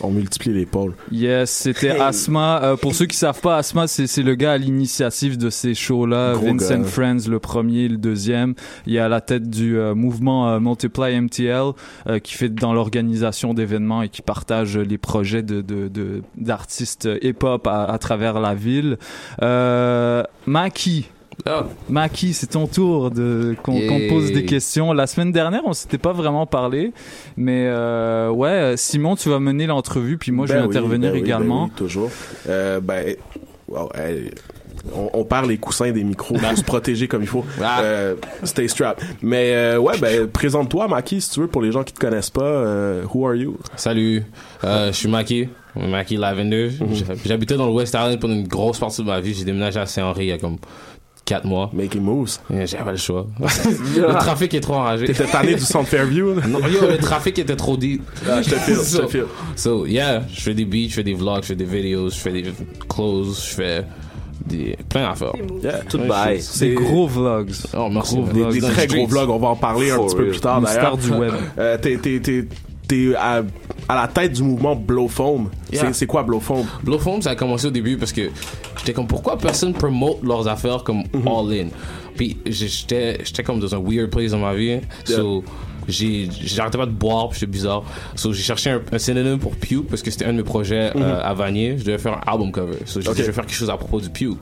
On multiplie les pôles. Yes, c'était Hey. Asma. Euh, pour ceux qui savent pas, Asma, c'est c'est le gars à l'initiative de ces shows-là. Vincent gars. Friends, le premier, le deuxième. Il est à la tête du euh, mouvement euh, Multiply MTL, qui fait dans l'organisation d'événements et qui partage les projets de de- de- d'artistes hip-hop à, à travers la ville. Euh, Maki. Maki, c'est ton tour de qu'on pose des questions. La semaine dernière, on s'était pas vraiment parlé, mais euh, ouais, Simon, tu vas mener l'entrevue, puis moi je Ben vais oui, intervenir ben oui, ben également. oui, toujours. Euh, ben, wow, on, on perd les coussins des micros pour se protéger comme il faut. Euh, stay strapped. Mais euh, ouais, ben présente-toi, Maki, si tu veux, pour les gens qui te connaissent pas. euh, who are you? Salut, euh, je suis Maki, Maki Lavender. J'hab- J'habitais dans le West Island pendant une grosse partie de ma vie. J'ai déménagé à Saint-Henri il y a comme 4 mois. Making moves. J'avais le choix. le trafic est trop enragé. T'étais tanné du centre Fairview? Non, yo, le trafic était trop deep. Ah, je te file, je te So- file. So, yeah, je fais des beats, je fais des vlogs, je fais des vidéos, je fais des clothes, je fais des, plein d'affaires. Yeah, tout Ouais, bail. c'est- Des gros vlogs. Oh, merci. Gros des, vlogs des dans très gros vlogs. On va en parler un petit peu plus tard d'ailleurs. star du web. Euh, t'es, t'es, t'es, t'es à, à la tête du mouvement Blow Foam. Yeah. C'est, c'est quoi Blow Foam? Blow Foam, ça a commencé au début parce que j'étais comme pourquoi personne promote leurs affaires comme Mhm. all in? Puis j'étais j'étais comme dans un weird place dans ma vie. So j'ai j'arrêtais pas de boire, puis j'étais bizarre. So j'ai cherché un, un synonyme pour Pew parce que c'était un de mes projets Mhm. euh, à Vanier. Je devais faire un album cover. So je vais faire quelque chose à propos du Pew.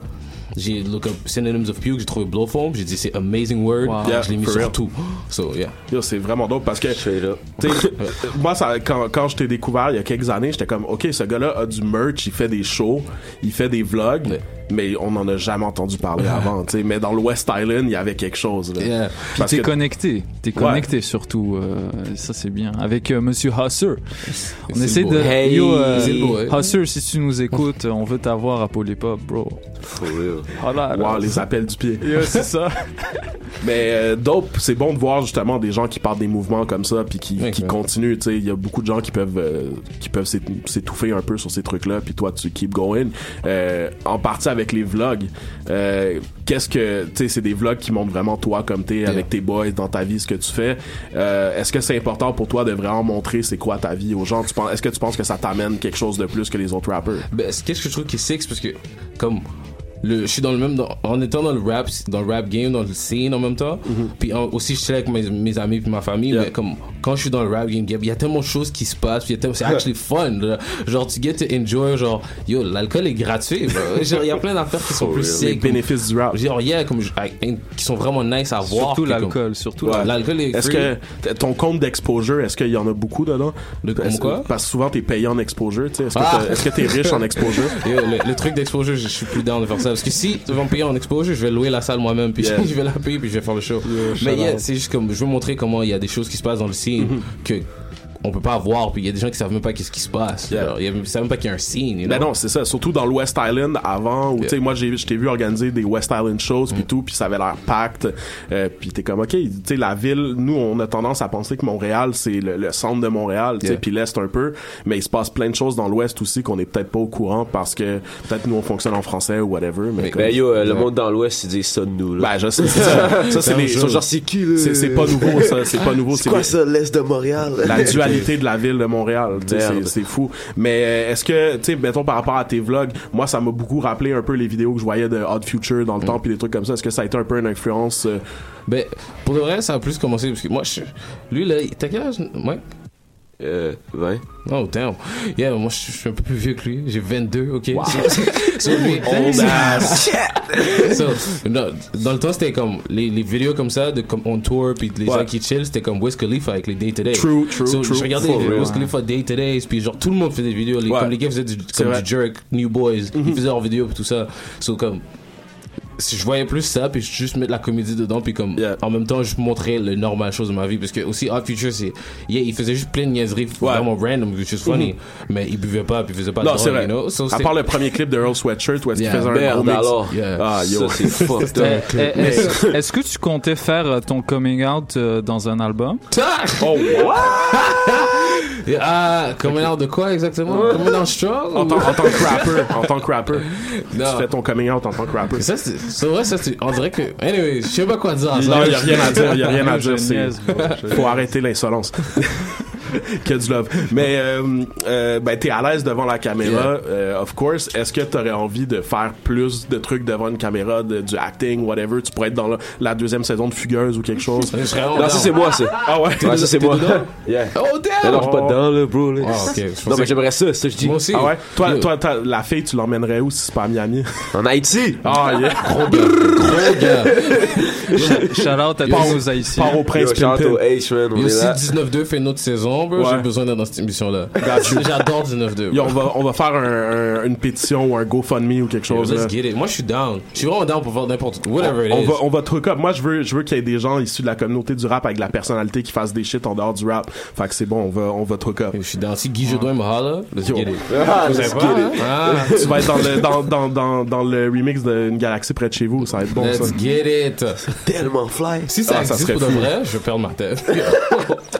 J'ai look up synonyms of Pew, j'ai trouvé Blow Foam, j'ai dit c'est amazing word, Wow. Yeah, je l'ai mis sur real. tout. So yeah. Yo, c'est vraiment dope parce que moi ça, quand, quand je t'ai découvert il y a quelques années j'étais comme ok ce gars-là a du merch il fait des shows il fait des vlogs mais on n'en a jamais entendu parler avant t'sais. mais dans le West Island il y avait quelque chose là. Yeah. Puis Parce t'es que- connecté, t'es Ouais. connecté surtout, euh, ça c'est bien. Avec euh, Monsieur Husser, on essaie de. Hey, Yo, euh, boy. Husser, si tu nous écoutes, on veut t'avoir à Polypop, bro. For real. Voilà, Wow, les appels du pied. C'est ça. Mais euh, dope, c'est bon de voir justement des gens qui partent des mouvements comme ça puis qui, qui continuent. Tu sais, il y a beaucoup de gens qui peuvent euh, qui peuvent s'ét- s'étouffer un peu sur ces trucs-là. Puis toi, tu keep going. Euh, en partie avec les vlogs. euh, Qu'est-ce que tu sais, c'est des vlogs qui montrent vraiment toi comme t'es avec tes boys dans ta vie, ce que tu fais. Euh, Est-ce que c'est important pour toi de vraiment montrer c'est quoi ta vie aux gens? Est-ce que tu penses que ça t'amène quelque chose de plus que les autres rappers? Ben, qu'est-ce que je trouve qui c'est parce que, comme, le, je suis dans le même, dans- en étant dans le rap, dans le rap game, dans le scene en même temps, puis en- aussi je suis avec mes, mes amis puis ma famille, mais comme, quand je suis dans le rap game, il y a- tellement de choses qui se passent, c'est actually fun, là. genre, tu get to enjoy, genre, yo, l'alcool est gratuit, il y a plein d'affaires qui sont plus sick. Les bénéfices du rap. Genre, yeah, comme, qui sont vraiment nice à voir. Surtout l'alcool, surtout Ouais. L'alcool est Est-ce que ton compte d'exposure, est-ce qu'il y en a beaucoup dedans? De quoi? Parce que souvent t'es payé en exposure. Est-ce que Ah! t'es riche en exposure? Yo, le, le truc d'exposure, je suis plus down de faire ça. Parce que si tu vas me payer en exposure, je vais louer la salle moi-même, puis Yeah. je vais la payer, puis je vais faire le show. shout Mais yeah, c'est juste comme, je veux montrer comment il y a des choses qui se passent dans le scene Mm-hmm. que on peut pas voir, puis il y a des gens qui savent même pas qu'est-ce qui se passe. Yeah. Ils savent même pas qu'il y a un scene. you Ben non, c'est ça. Surtout dans le West Island avant, où tu sais, moi j'ai, je t'ai vu organiser des West Island shows Mm. puis tout, puis ça avait l'air pacte. Euh, puis t'es comme ok, tu sais la ville, nous on a tendance à penser que Montréal c'est le, le centre de Montréal, tu sais, Yeah. puis l'est un peu, mais il se passe plein de choses dans l'Ouest aussi qu'on est peut-être pas au courant parce que peut-être nous on fonctionne en français ou whatever. Mais comme- Ben yo, euh, le monde dans l'Ouest, ils disent ça de nous. Là. Ben, je sais, c'est ça. Ça, c'est les- Ils sont genre, c'est qui, là? C'est, pas nouveau, ça. C'est pas nouveau. C'est quoi ça, l'Est de Montréal? La dualité de la ville de Montréal. C'est, fou. Mais euh, est-ce que, tu sais, mettons par rapport à tes vlogs, moi, ça m'a beaucoup rappelé un peu les vidéos que je voyais de Odd Future dans le temps puis des trucs comme ça. Est-ce que ça a été un peu une influence? euh, Ben, pour de vrai, ça a plus commencé parce que moi, je, lui, là, t'as quel âge, Mike? Euh, 20. Oh, damn. Yeah, moi, je suis un peu plus vieux que lui. J'ai 22, ok? Wow. So, lui, Old ass. So, no, dans le temps, c'était comme les, les vidéos comme ça, de comme on tour, puis les Ouais. gens qui chill, c'était comme Wiz Khalifa avec les Day to Day. True, true, so, true. Je regardais les. Wiz Khalifa Day to Day, puis genre tout le monde faisait des vidéos. Les, Ouais. Comme les gars faisaient du, comme du jerk, New Boys, ils Mhm. faisaient leurs vidéos, tout ça. So, comme si je voyais plus ça puis je juste mettre la comédie dedans puis comme en même temps je montrais le normal chose de ma vie parce que aussi Hot Future c'est yeah, il faisait juste plein de niaiseries vraiment random which is funny mais il buvait pas puis il faisait pas de Non, c'est drogue vrai. you know? So, à part le premier clip de Earl Sweatshirt où est-ce Yeah. qu'il faisait un Merde, alors. Yeah. Ah, yo. Ça, c'est fucked Est-ce que tu comptais faire euh, ton coming out euh, dans un album? Oh, ah coming out de quoi exactement? Coming out strong En tant, en tant que rapper, en tant que rapper, tu fais ton coming out en tant que rapper. ça c'est c'est vrai ça on dirait que anyway je sais pas quoi dire à ça. Non, il y a rien à dire, il y a rien à dire. Faut arrêter l'insolence. que du love. Mais euh, euh, ben t'es à l'aise devant la caméra, euh, of course. Est-ce que t'aurais envie de faire plus de trucs devant une caméra, de, du acting, whatever? Tu pourrais être dans la, la deuxième saison de Fugueuse ou quelque chose. Non, ça, c'est moi, ça. Ah ouais? Ouais, ça, c'est moi. Yeah. oh damn non, je suis pas dedans, là, bro. Là. Ah, Non, mais j'aimerais ça, c'est ça que je dis. Moi aussi. Ah ouais? Toi, toi, la fille, tu l'emmènerais où si c'est pas à Miami? En Haïti. Ah yeah. gros gars gros gars Shout out à tous au- nos Haïtiens. Part au Yo, Prince shout out Pimpin. au H, man. On Et est aussi là. 19-2 fait une autre saison, bro. Ouais. J'ai besoin d'être dans cette émission-là. J'adore 19-2. Yo, bro. on va, on va faire un- un- une pétition ou un GoFundMe ou quelque Yo, chose. let's là. get it. Moi, je suis down. Je suis vraiment down pour faire n'importe quoi. Whatever on it is. va, on va hook up. Moi, je veux, je veux qu'il y ait des gens issus de la communauté du rap avec de la personnalité qui fassent des shit en dehors du rap. Fait que c'est bon, on va, on va hook up. Je suis down. Si Guy Jodoin me holla, let's Yo. get it. Ah, let's get it. Ah. tu vas être dans le, dans, dans, dans, dans le remix d'une galaxie près de chez vous. Ça va être bon, ça. Let's get it. Tellement fly. Si ça Ah, ça existe serait pour de vrai, je vais perdre ma tête.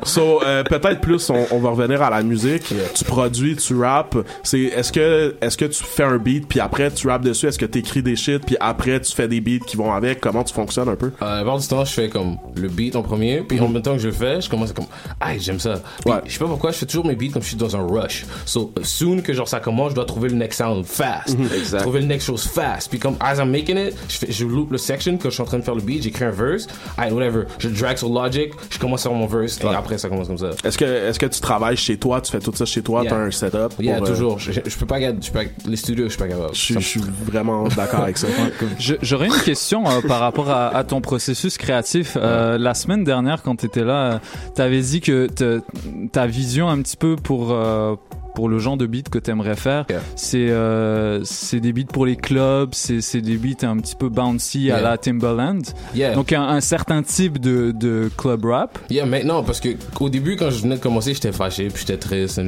So, euh, peut-être plus, on, on va revenir à la musique. Tu produis, tu rappes. C'est, est-ce que, est-ce que tu fais un beat puis après tu rappes dessus? Est-ce que tu écris des shit puis après tu fais des beats qui vont avec? Comment tu fonctionnes un peu? Euh, la plupart du temps, je fais comme le beat en premier, puis en même temps que je le fais, je commence à comme, ah, j'aime ça. Puis, Je sais pas pourquoi, je fais toujours mes beats comme je suis dans un rush. So, soon que genre ça commence, je dois trouver le next sound fast. Mhm. Trouver le next chose fast. Puis comme, as I'm making it, je, fais, je loop le section que je suis en train de faire le beat, j'écris un verse, ah, whatever. Je drag sur Logic, je commence sur mon verse, et après ça commence comme ça. Est-ce que, est-ce que tu travailles chez toi? Tu fais tout ça chez toi? Yeah. T'as un setup? Yeah, pour, euh, toujours. Je, je peux pas garder, je peux les studios, je suis pas capable. Je, je suis vraiment d'accord avec ça. J'aurais une question euh, par rapport à, à ton processus créatif. Euh, la semaine dernière, quand tu étais là, tu avais dit que ta vision un petit peu pour, euh, pour le genre de beat que tu aimerais faire, c'est euh, c'est des beats pour les clubs, c'est c'est des beats un petit peu bouncy à la Timbaland. Yeah. Donc un, un certain type de, de club rap. Yeah, maintenant, parce que au début, quand je venais de commencer, j'étais fâché, puis j'étais triste.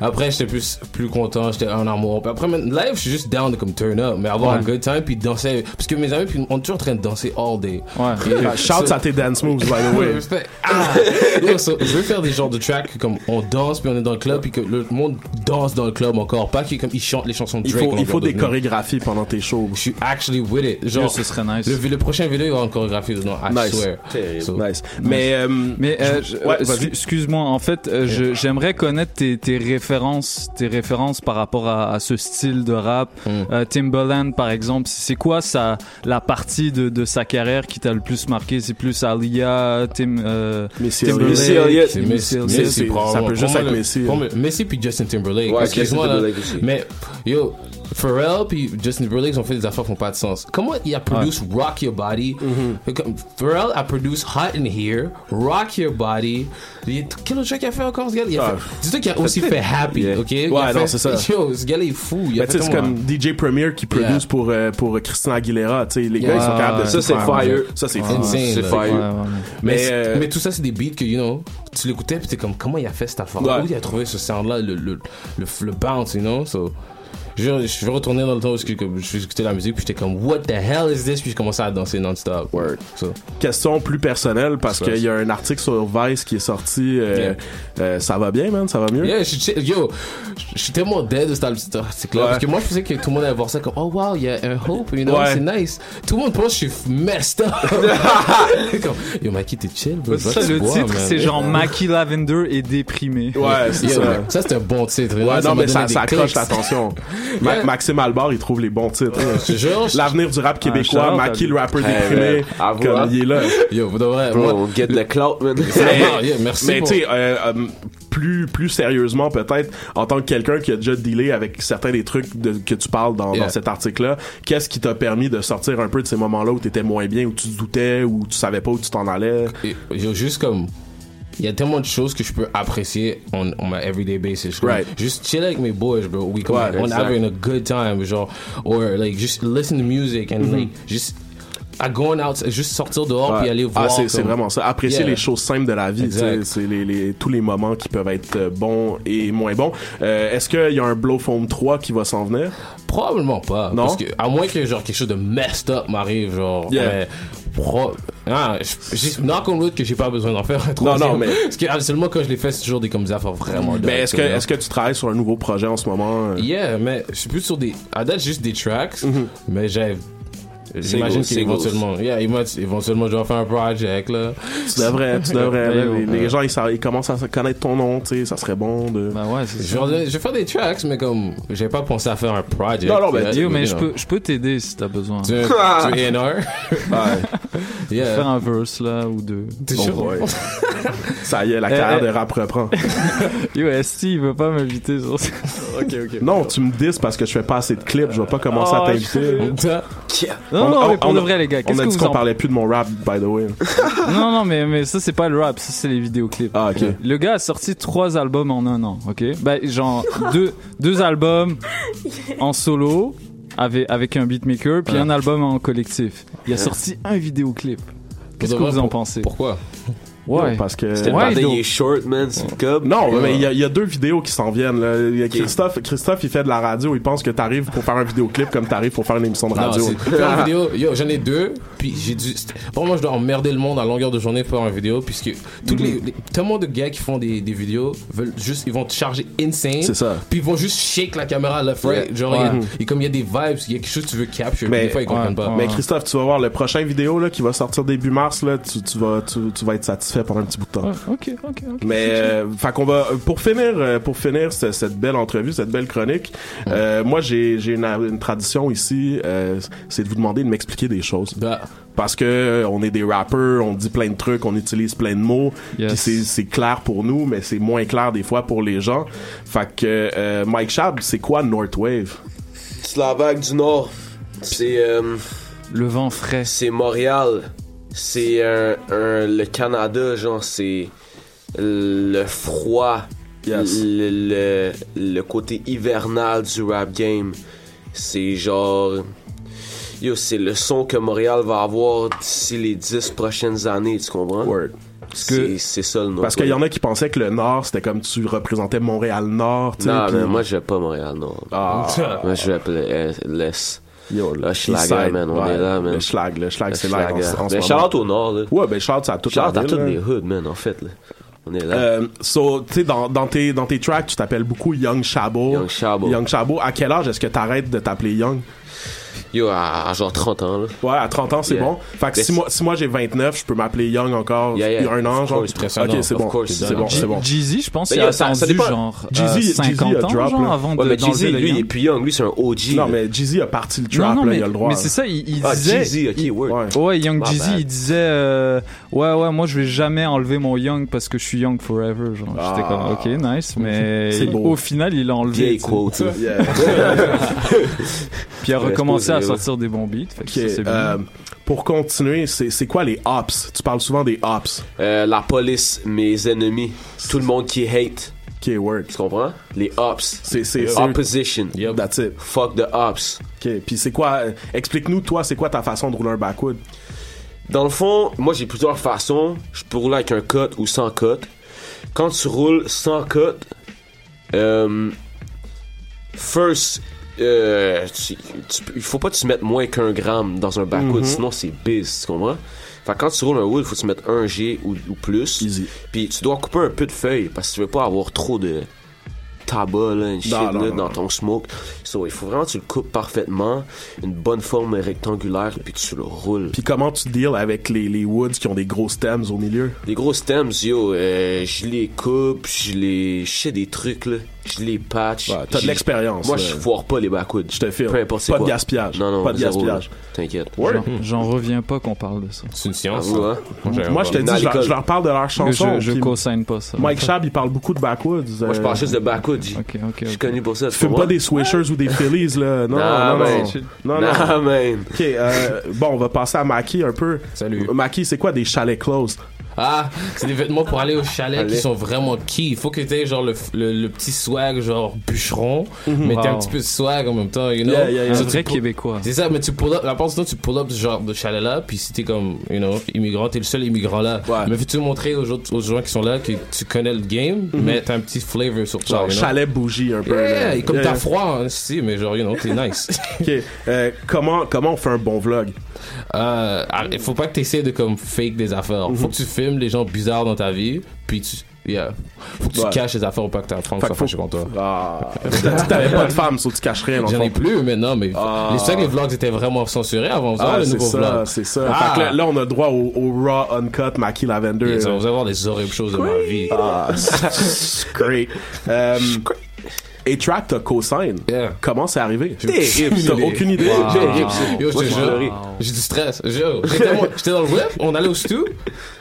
Après, j'étais plus, plus content, j'étais en amour. Puis après, maintenant, live, je suis juste down de comme turn up, mais avoir Ouais. un good time, puis danser. Parce que mes amis, puis on est toujours en train de danser all day. Ouais. Ah, Shout à tes dance moves, by the way. Ah! So, je veux faire des genres de tracks comme on danse, puis on est dans le club, puis que le monde danse dans le club encore. Pas qu'ils comme ils chantent les chansons de Il Drake. faut, en il faut des chorégraphies pendant tes shows. Je suis actually with it. Genre, Yo, ce serait nice. Le, le prochain vidéo, il y aura une chorégraphie dedans. I Nice. swear. So- Nice. Mais, euh, Mais euh, ouais, excuse-moi, en fait, euh, j'aimerais connaître tes, tes références, tes références par rapport à, à ce style de rap. Hmm. Euh, Timbaland, par exemple, c'est quoi sa la partie de, de sa carrière qui t'a le plus marqué? C'est plus Alia, Tim, euh, Missy Timberlake, Elliott. Missy Elliott. C'est Missy Messi, Elliott. Messi, ça peut juste être Messi, hein. Messi puis Justin Timberlake. Ouais, Justin. Timberlake aussi. Mais, yo, Pharrell puis Justin Timberlake ont fait des affaires qui font pas de sens. Comment il a produit Rock Your Body? Mm-hmm. Pharrell a produit Hot in Here, Rock Your Body. Quel autre track il a fait encore, ce gars? Il a Ah. fait- Dis-toi qu'il a aussi fait Happy, Yeah. ok? Il Ouais, a non, c'est ça. Yo, ce gars-là est fou. Il a fait c'est comme DJ Premier qui produit Yeah. pour, euh, pour Christina Aguilera. Tu sais, les gars, ils sont capables de Ça, c'est fire. Ça, c'est fou. C'est fire. Mais, Mais, tout ça, c'est des beats que, you know, tu l'écoutais, puis t'es comme, comment il a fait cette affaire? Où il a trouvé ce sound-là, le, le, le, le bounce, you know? So, je, je vais retourner dans le temps où je, je écoutais la musique, puis j'étais comme, what the hell is this? Puis je commençais à danser non-stop. Word. So, Question plus personnelle parce qu'il y a un article sur Vice qui est sorti. euh, Yeah. euh, ça va bien, man? Ça va mieux? yeah, je suis chill- yo, je suis tellement dead de cet article-là. Ouais. Parce que moi, je pensais que tout le monde allait voir ça comme, oh wow, il y a un hope, you know, Ouais. c'est nice. Tout le monde pense que je suis messed up. comme, yo, Mikey, t'es chill, bro. Ça, le boire, titre, c'est genre Mackie Lavender est déprimé. Ouais, c'est ça. Ça, c'est un bon titre. Ouais, là, non, m'a mais ça, ça accroche l'attention. Ma- Yeah. Maxime Albar, il trouve les bons titres. L'avenir du rap québécois, à Maki, le rappeur Hey, déprimé, comme il est là. Yo, vous devrez. Bro, moi- get the clout, man. Ah, yeah, merci Mais tu sais, euh, euh, plus plus sérieusement peut-être, en tant que quelqu'un qui a déjà dealé avec certains des trucs de- que tu parles dans, Yeah. dans cet article-là, qu'est-ce qui t'a permis de sortir un peu de ces moments-là où t'étais moins bien, où tu te doutais, où tu savais pas où tu t'en allais? Et, juste comme il y a tellement de choses que je peux apprécier on, on my everyday basis Right. juste chill avec mes boys bro we come on exact. having a good time genre or like just listen to music and like just à going out juste sortir dehors Ouais. puis aller voir ah, c'est, c'est comme- vraiment ça. Apprécier Yeah. les choses simples de la vie. C'est les, les, tous les moments qui peuvent être euh, bons et moins bons. Euh, est-ce qu'il y a un Blow Foam 3 qui va s'en venir? probablement pas Non? parce que à moins que genre quelque chose de messed up m'arrive genre Yeah. mais pro ah, je- knock on wood que j'ai pas besoin d'en faire un Non, troisième. non, mais- parce que absolument quand je l'ai fait c'est toujours des comme affaires vraiment Mais est-ce que, est-ce que tu travailles sur un nouveau projet en ce moment? euh? Yeah, mais je suis plus sur des. À date, juste des tracks, mais j'ai. J'imagine qu'éventuellement, yeah, éventu- éventuellement, je vais faire un project, là. Tu devrais, tu devrais. Là, les, gens, ils, commencent à connaître ton nom, tu sais, ça serait bon de... Ben ouais, c'est Je vais, je vais faire des tracks, mais comme, j'ai pas pensé à faire un project. Non, non, ben, Yo, mais you je peux, je peux t'aider si t'as besoin. Tu veux, tu veux A&R? Yeah. Faire un verse là ou deux. T'es Oh sûr? ça y est, la carrière de rap reprend. Yo, Esti, il veut pas m'inviter sur ça. ok, ok. Non, tu me dis parce que je fais pas assez de clips, je vais pas commencer à Oh, t'inviter. Non, non, mais pour on de a- vrai, les gars, On qu'est-ce a que dit vous qu'on en parlait plus de mon rap, by the way. Non, non, mais, mais ça, c'est pas le rap, ça, c'est les vidéoclips. Ah, ok. Le gars a sorti trois albums en un an, ok? Ben, genre, deux, deux albums en solo avec, avec un beatmaker, puis Ouais. un album en collectif. Il a sorti un vidéoclip. Qu'est-ce que vous en pensez? Pourquoi? Non, parce que C'était le Ouais, il est short, man. C'est. Non, mais il y, a- il y a deux vidéos qui s'en viennent. là. Il y a Christophe, Christophe, il fait de la radio. Il pense que t'arrives pour faire un vidéoclip comme t'arrives pour faire une émission de Non, radio. c'est- faire une vidéo, yo, j'en ai deux, puis j'ai dû. Pour moi, je dois emmerder le monde à longueur de journée pour faire une vidéo, puisque toutes les, les- tellement de gars qui font des, des vidéos veulent juste, ils vont te charger insane. C'est ça. Puis ils vont juste shake la caméra left, right. Genre, il y a- Ouais. et comme il y a des vibes, il y a quelque chose que tu veux capture, mais des fois, ils comprennent pas. mais Christophe, tu vas voir le prochain vidéo là, qui va sortir début mars. Là, tu, tu vas, tu, tu vas être satisfait pendant un petit bout de temps. Ok, ok, ok. Mais euh, fait qu'on va pour finir euh, pour finir ce- cette belle entrevue, cette belle chronique. euh, moi j'ai j'ai une, une tradition ici, euh, c'est de vous demander de m'expliquer des choses. Bah. Parce que euh, on est des rappers, on dit plein de trucs, on utilise plein de mots, Yes. puis c'est c'est clair pour nous, mais c'est moins clair des fois pour les gens. Fait que euh, Mike Shab, c'est quoi Northwave C'est la vague du Nord. C'est. euh, le vent frais. C'est Montréal. C'est un, un- le Canada, genre, c'est le froid. Le, le, le côté hivernal du rap game. C'est genre. Yo, c'est le son que Montréal va avoir d'ici les 10 prochaines années, tu comprends? C'est c'est ça le Nord. Parce qu'il y en a qui pensaient que le Nord c'était comme tu représentais Montréal Nord. tu sais, Non, mais moi, je vais pas Montréal Nord. Ah. Moi, je vais appeler l'Est. Yo, le Schlager, man, on ouais, est là, man. Le schlag, le schlag, c'est là en, en ce Mais moment. shout-out au Nord, là. Ouais, ben shout à toute la Shout-out à ville, toutes les hoods, man, en fait, là. On est là. Euh, so, tu sais, dans, dans, tes, dans tes tracks, tu t'appelles beaucoup Young Shabo. Young Shabo. Young Shabo. À quel âge est-ce que t'arrêtes de t'appeler Young? Yo, à, à genre 30 ans, là. Ouais, à 30 ans, c'est Yeah. bon. Fait que si moi, si moi j'ai 29, je peux m'appeler Young encore Yeah, yeah. un an, genre. ok, c'est bon. C'est bon, c'est bon. Jeezy, je pense, il a attendu dépend. genre Jeezy- euh, Jeezy 50 a ans genre, avant Ouais, de Jeezy, lui, il young. est plus young. Lui, c'est un OG. Non, mais Jeezy a parti le trap, Non, non, là, mais, il a le droit. mais c'est ça, il, il Ah, disait. Jeezy, ok. Ouais, Young My Jeezy, bad. il disait euh, Ouais, ouais, moi je vais jamais enlever mon Young parce que je suis Young forever. Genre, j'étais Ah. comme, ok, nice, mais au final, il l'a enlevé. Puis il a Ouais, à sortir des bons beats. Fait que ça, euh, pour continuer, c'est c'est quoi les ops? Tu parles souvent des ops. Euh, la police, mes ennemis, tout le monde qui hate. Ok, word. Tu comprends? Les ops. C'est, Opposition. That's it. Fuck the ops. Ok, puis c'est quoi, euh, explique-nous, toi, c'est quoi ta façon de rouler un backwood? Dans le fond, moi j'ai plusieurs façons. Je peux rouler avec un cut ou sans cut. Quand tu roules sans cut, euh, first, euh, tu- tu- il faut pas que tu mettes moins qu'un gramme dans un backwood, Mhm. sinon c'est biz, tu comprends? Fait que quand tu roules un wood, il faut que tu mettes un G ou, ou plus. Easy. Puis tu dois couper un peu de feuilles parce que tu veux pas avoir trop de tabac là, une shit, là, dans ton smoke. So, il faut vraiment que tu le coupes parfaitement, une bonne forme rectangulaire, puis tu le roules. Puis comment tu deals avec les, les woods qui ont des gros stems au milieu? Les gros stems, yo, euh, je les coupe, je les. Je sais des trucs, là. Je les patch. Ouais, t'as de l'expérience, Moi, je foire pas les backwoods. Je te filme. Peu importe Pas de gaspillage. Non, non, Pas de zéro, gaspillage. T'inquiète. J'en- J'en reviens pas qu'on parle de ça. C'est une science. Ah, ouais. Moi, je te dis, je leur, l'école. je leur parle de leur chanson. je je co-signe pas ça. Mike Shab, il parle beaucoup de backwoods. Moi, je euh, parle juste de backwoods. Ok, ok. Je suis connu pour ça. tu Fume comprends? pas des swishers ou des Phillies, là. Non, Nah, non, man. non. Non, Nah, non. man. Ok, euh, bon, on va passer à Maki un peu. Salut. Maki, c'est quoi des chalets closed? Ah, c'est des vêtements pour aller au chalet Allez. qui sont vraiment key. Il faut que t'aies genre le, le, le petit swag genre bûcheron, mais t'as un Wow. petit peu de swag en même temps, you know? Yeah, yeah, yeah. Un tu vrai pull- québécois. C'est ça, mais tu pull up, la part du temps tu pull up ce genre de chalet là, puis si t'es comme, you know, immigrant, t'es le seul immigrant là. Ouais. Mais faut-tu montrer aux autres aux gens qui sont là que tu connais le game, mais t'as un petit flavor sur toi. Genre you know? chalet bougie un peu. Yeah, comme Yeah, t'as yeah. froid, hein, si, mais genre, you know, t'es nice. Ok, euh, comment, comment on fait un bon vlog? Euh, arrête, faut pas que tu essaies de comme fake des affaires. Mhm. Faut que tu filmes les gens bizarres dans ta vie, puis tu yeah. Faut que tu Ouais. caches les affaires pour pas que ta femme Fait soit fâchée contre toi. Ah, t'avais pas de femme, sauf que tu caches rien. J'en ai plus maintenant, mais Ah. les seuls les vlogs étaient vraiment censurés avant. Ah, le c'est nouveau ça, vlog. c'est ça. Ah. Fait que là, là, on a droit au, au raw uncut Maki Lavender. Yeah, ça, là. vous allez voir des horribles choses de ma vie. Ah, c'est great. Euh, A-Track, t'as co-sign. Yeah. Comment c'est arrivé? Terrible, T'as aucune idée? Wow. J'ai du stress. J'étais dans le whip, on allait au stew.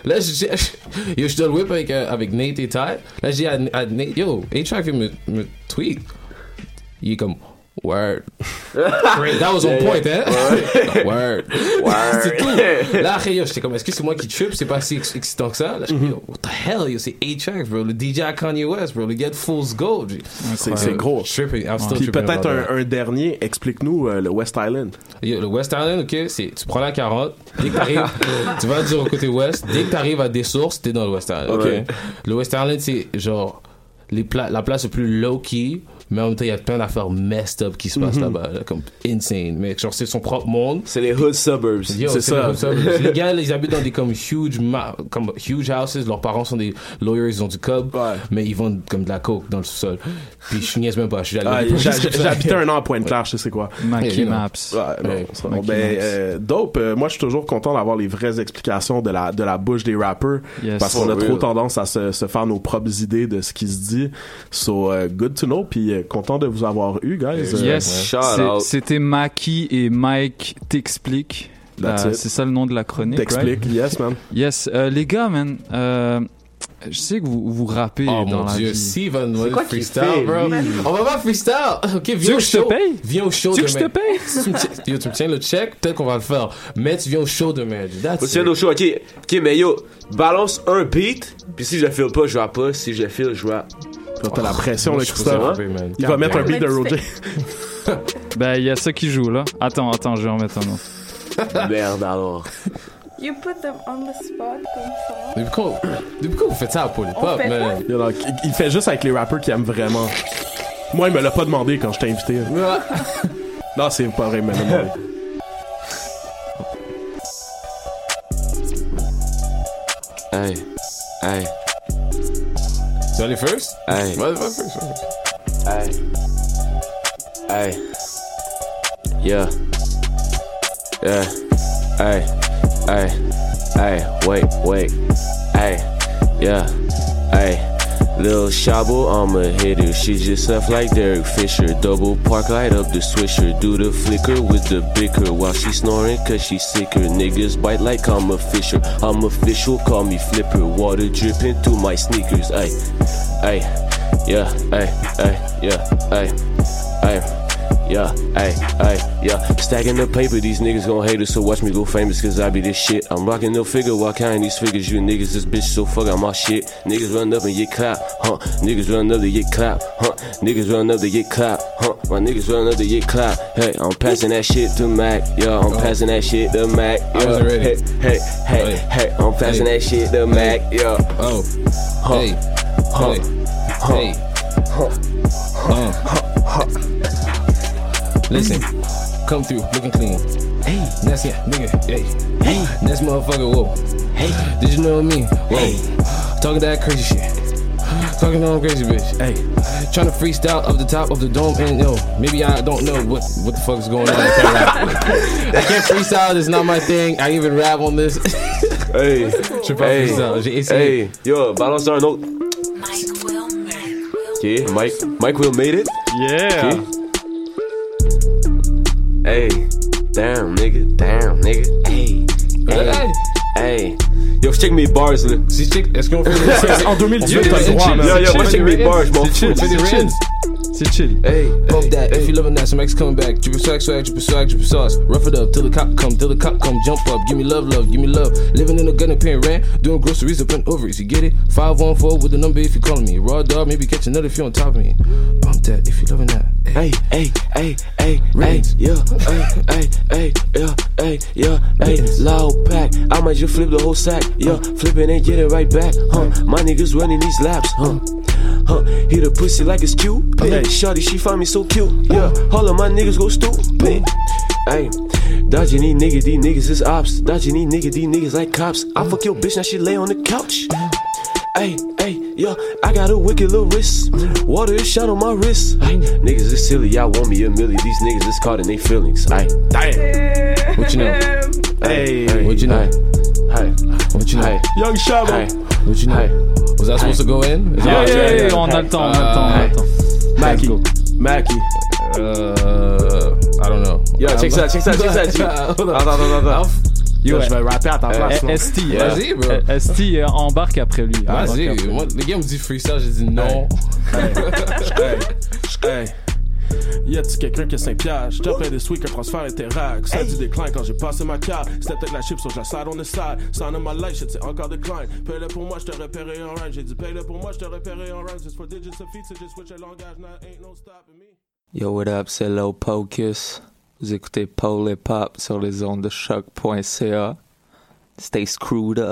Là, j'ai- yo, j'étais dans le whip avec, euh, avec Nate et Ty. Là, j'ai dit à, à Nate, yo, A-Track vient me, me tweet. Il est comme, Word. That was on point, hein? Word. Word. c'est tout. Là, après, yo, j'étais comme, est-ce que c'est moi qui trip? C'est pas si ex- excitant que ça? Là, je me dis, yo, what the hell, yo, c'est 8 tracks, bro. Le DJ à Kanye West, bro. Le Get Fool's Gold. C'est gros. Tripping. I'm still Puis peut-être un, un dernier, explique-nous euh, le West Island. Yo, le West Island, ok, c'est tu prends la 40, dès que t'arrives, tu vas dire au côté ouest, dès que t'arrives à des sources, t'es dans le West Island. ok? Ouais. Le West Island, c'est genre les pla- la place la plus low key, mais en même temps, il y a plein d'affaires messed up qui se passent Mhm. là-bas, là, comme insane. Mais genre, c'est son propre monde. C'est les hood suburbs. Yo, C'est ça. les suburbs. les gars, ils habitent dans des comme huge, ma- comme huge houses. Leurs parents sont des lawyers, ils ont du cob, mais ils vendent comme de la coke dans le sous-sol. Puis je niaise même pas. Ah, j'ha- J'habitais un an à Pointe-Claire, je sais c'est quoi. Know. Maps. Ouais, non, Ouais. ben, euh, dope. Euh, moi, je suis toujours content d'avoir les vraies explications de la, de la bouche des rappers. Yes. Parce qu'on a trop tendance à se, se faire nos propres idées de ce qui se dit. So, euh, good to know. Puis, euh, content de vous avoir eu, guys. Yes, C'est- out. c'était Maki et Mike t'explique. That's it. c'est ça le nom de la chronique. right? T'expliques, yes, man. Yes, euh, les gars, man. euh, je sais que vous, vous rappez Oh dans mon la dieu, vie. va nous quoi freestyle, fait, bro. lui? On va pas freestyle. Ok, Tu viens veux au que je te show. paye? Viens au show Tu veux que je te paye? Si tu me tiens- yo, tu me tiens le check, peut-être qu'on va le faire. Mais tu viens au show demain. That's it. tirer nos shows, ok. Ok, mais yo, balance un beat, puis si je le file pas, je rappe pas. Si je le file, je rappe. Là, T'as la pression, Moi, là, Christophe. Il va mettre un beat de Roger. Ben, il y a ça qui joue là. Attends, attends, je vais en mettre un autre. Merde alors. You put them on the spot comme ça. Depuis quand vous faites ça pour les On pop, fait man? Il, fait juste avec les rappers qu'il aime vraiment. Moi, il me l'a pas demandé quand je t'ai invité. Non, c'est pas vrai, il me l'a demandé. Hey, hey, Aller first? hey, first. vas first. hey. Hey. Yeah. Yeah. Hey. Hey. Hey. Wait, wait. Hey. Yeah. Hey. Lil Shabo, I'm a hitter. She just left like Derek Fisher. Double park light up the swisher. Do the flicker with the bicker while she snoring cause she sicker. Niggas bite like I'm a fisher. I'm official, call me flipper. Water dripping through my sneakers. Ay, ay, yeah, ay, ay, yeah, ay, ay. Yeah, ay, ay, yeah. Stacking the paper, these niggas gon' hate us, so watch me go famous, cause I be this shit. I'm rocking no figure while counting these figures. You niggas, this bitch, so fuck out my shit. Niggas run up and get clap, huh? Niggas run up to get clap, huh? Niggas run up to get clap, huh? My niggas run up to get clap. Hey, I'm passing that shit to Mac, yeah. I'm passing that shit to Mac, yeah. Hey, hey, hey, hey, I'm passing Hey. that shit to Mac, yeah. Oh. Huh. Hey. Huh. Hey. Hey. Uh. Listen. Come through, looking clean. Hey. That's it, nigga. Hey. Hey. That's motherfucker. Whoa. Hey. Did you know me? Whoa. Talking that crazy shit. Talking on crazy bitch. Hey. Trying to freestyle up the top of the dome and yo, maybe I don't know what what the fuck is going on. I can't rap. I can't freestyle. It's not my thing. I even rap on this. Hey, Je sais pas hey, freestyle. J'ai essayé. hey, yo, balance un autre. Ok, Mike, Mike Will made it. Yeah. Ok. Hey, damn, nigga, damn, nigga. Hey, hey, hey. Yo, check mes bars là. Si check, est-ce qu'on fait En 2018, Yo, t'as le droit. Yo, yo, moi, check mes bars, je m'en fous. C'est C'est chill. chill. C'est chill. Hey, Bump hey, that. If hey. you loving that, some X coming back. Drip swag, swag, drip swag, drip sauce. Rough it up till the cop come, till the cop come. Jump up, give me love, love, give me love. Living in a gun and paying rent, doing groceries up and ovaries. You get it? Five one four with the number if you calling me. Raw dog, maybe catch another if you on top of me. Bump that if you loving that. Hey, hey, hey, hey, hey, yeah, hey, hey, hey, yeah, hey, yeah, hey, loud pack. I might just flip the whole sack, yeah, flip it and get it right back, huh? My niggas running these laps, huh? Huh, hit a pussy like it's cute. Hey, shorty, she find me so cute. Yeah, all of my niggas go stupid. Hey, dodging these niggas, these niggas is ops. Dodging these niggas, these niggas like cops. I fuck your bitch, now she lay on the couch. Hey, hey, yo, I got a wicked little wrist. Water is shot on my wrist. Ay, niggas is silly, y'all want me a milli. These niggas is caught in their feelings. Ay, damn. What you know? Hey, What you know? Hey, What you know? hey, Young Shadow. hey, What you know? hey. Was I supposed to go in? Is Yeah, that- yeah, yeah, on a le temps, on a le on a le. Mackie. Mackie. Uh, I don't know. Yo, check ça, check ça, check ça. G. Hold on. Attends, attends, attends. Yo, Ouais. je vais rapper à ta place. Eh, non? ST, Yeah. Vas-y, bro. eh, ST euh, embarque après lui? Vas-y, après. moi, les gars me disent freestyle, j'ai dit non. Hey, hey. Y a-t-il quelqu'un qui a 5 piastres? J't'ai plein des week un transfert interact. Ça a du déclin quand j'ai passé ma carte. C'était peut-être la chip sur la side on the side. Sign of my life, shit, c'est encore décline. Paye-le pour moi, j'te repéré en range. J'ai dit paye-le pour moi, j'te repéré en range. Just for digits of feet, c'est just switch a langage. Now ain't no stopping me. Yo, what up, c'est Low Pocus. Vous écoutez Paul et Pop sur les ondes de choc.ca. Stay screwed up.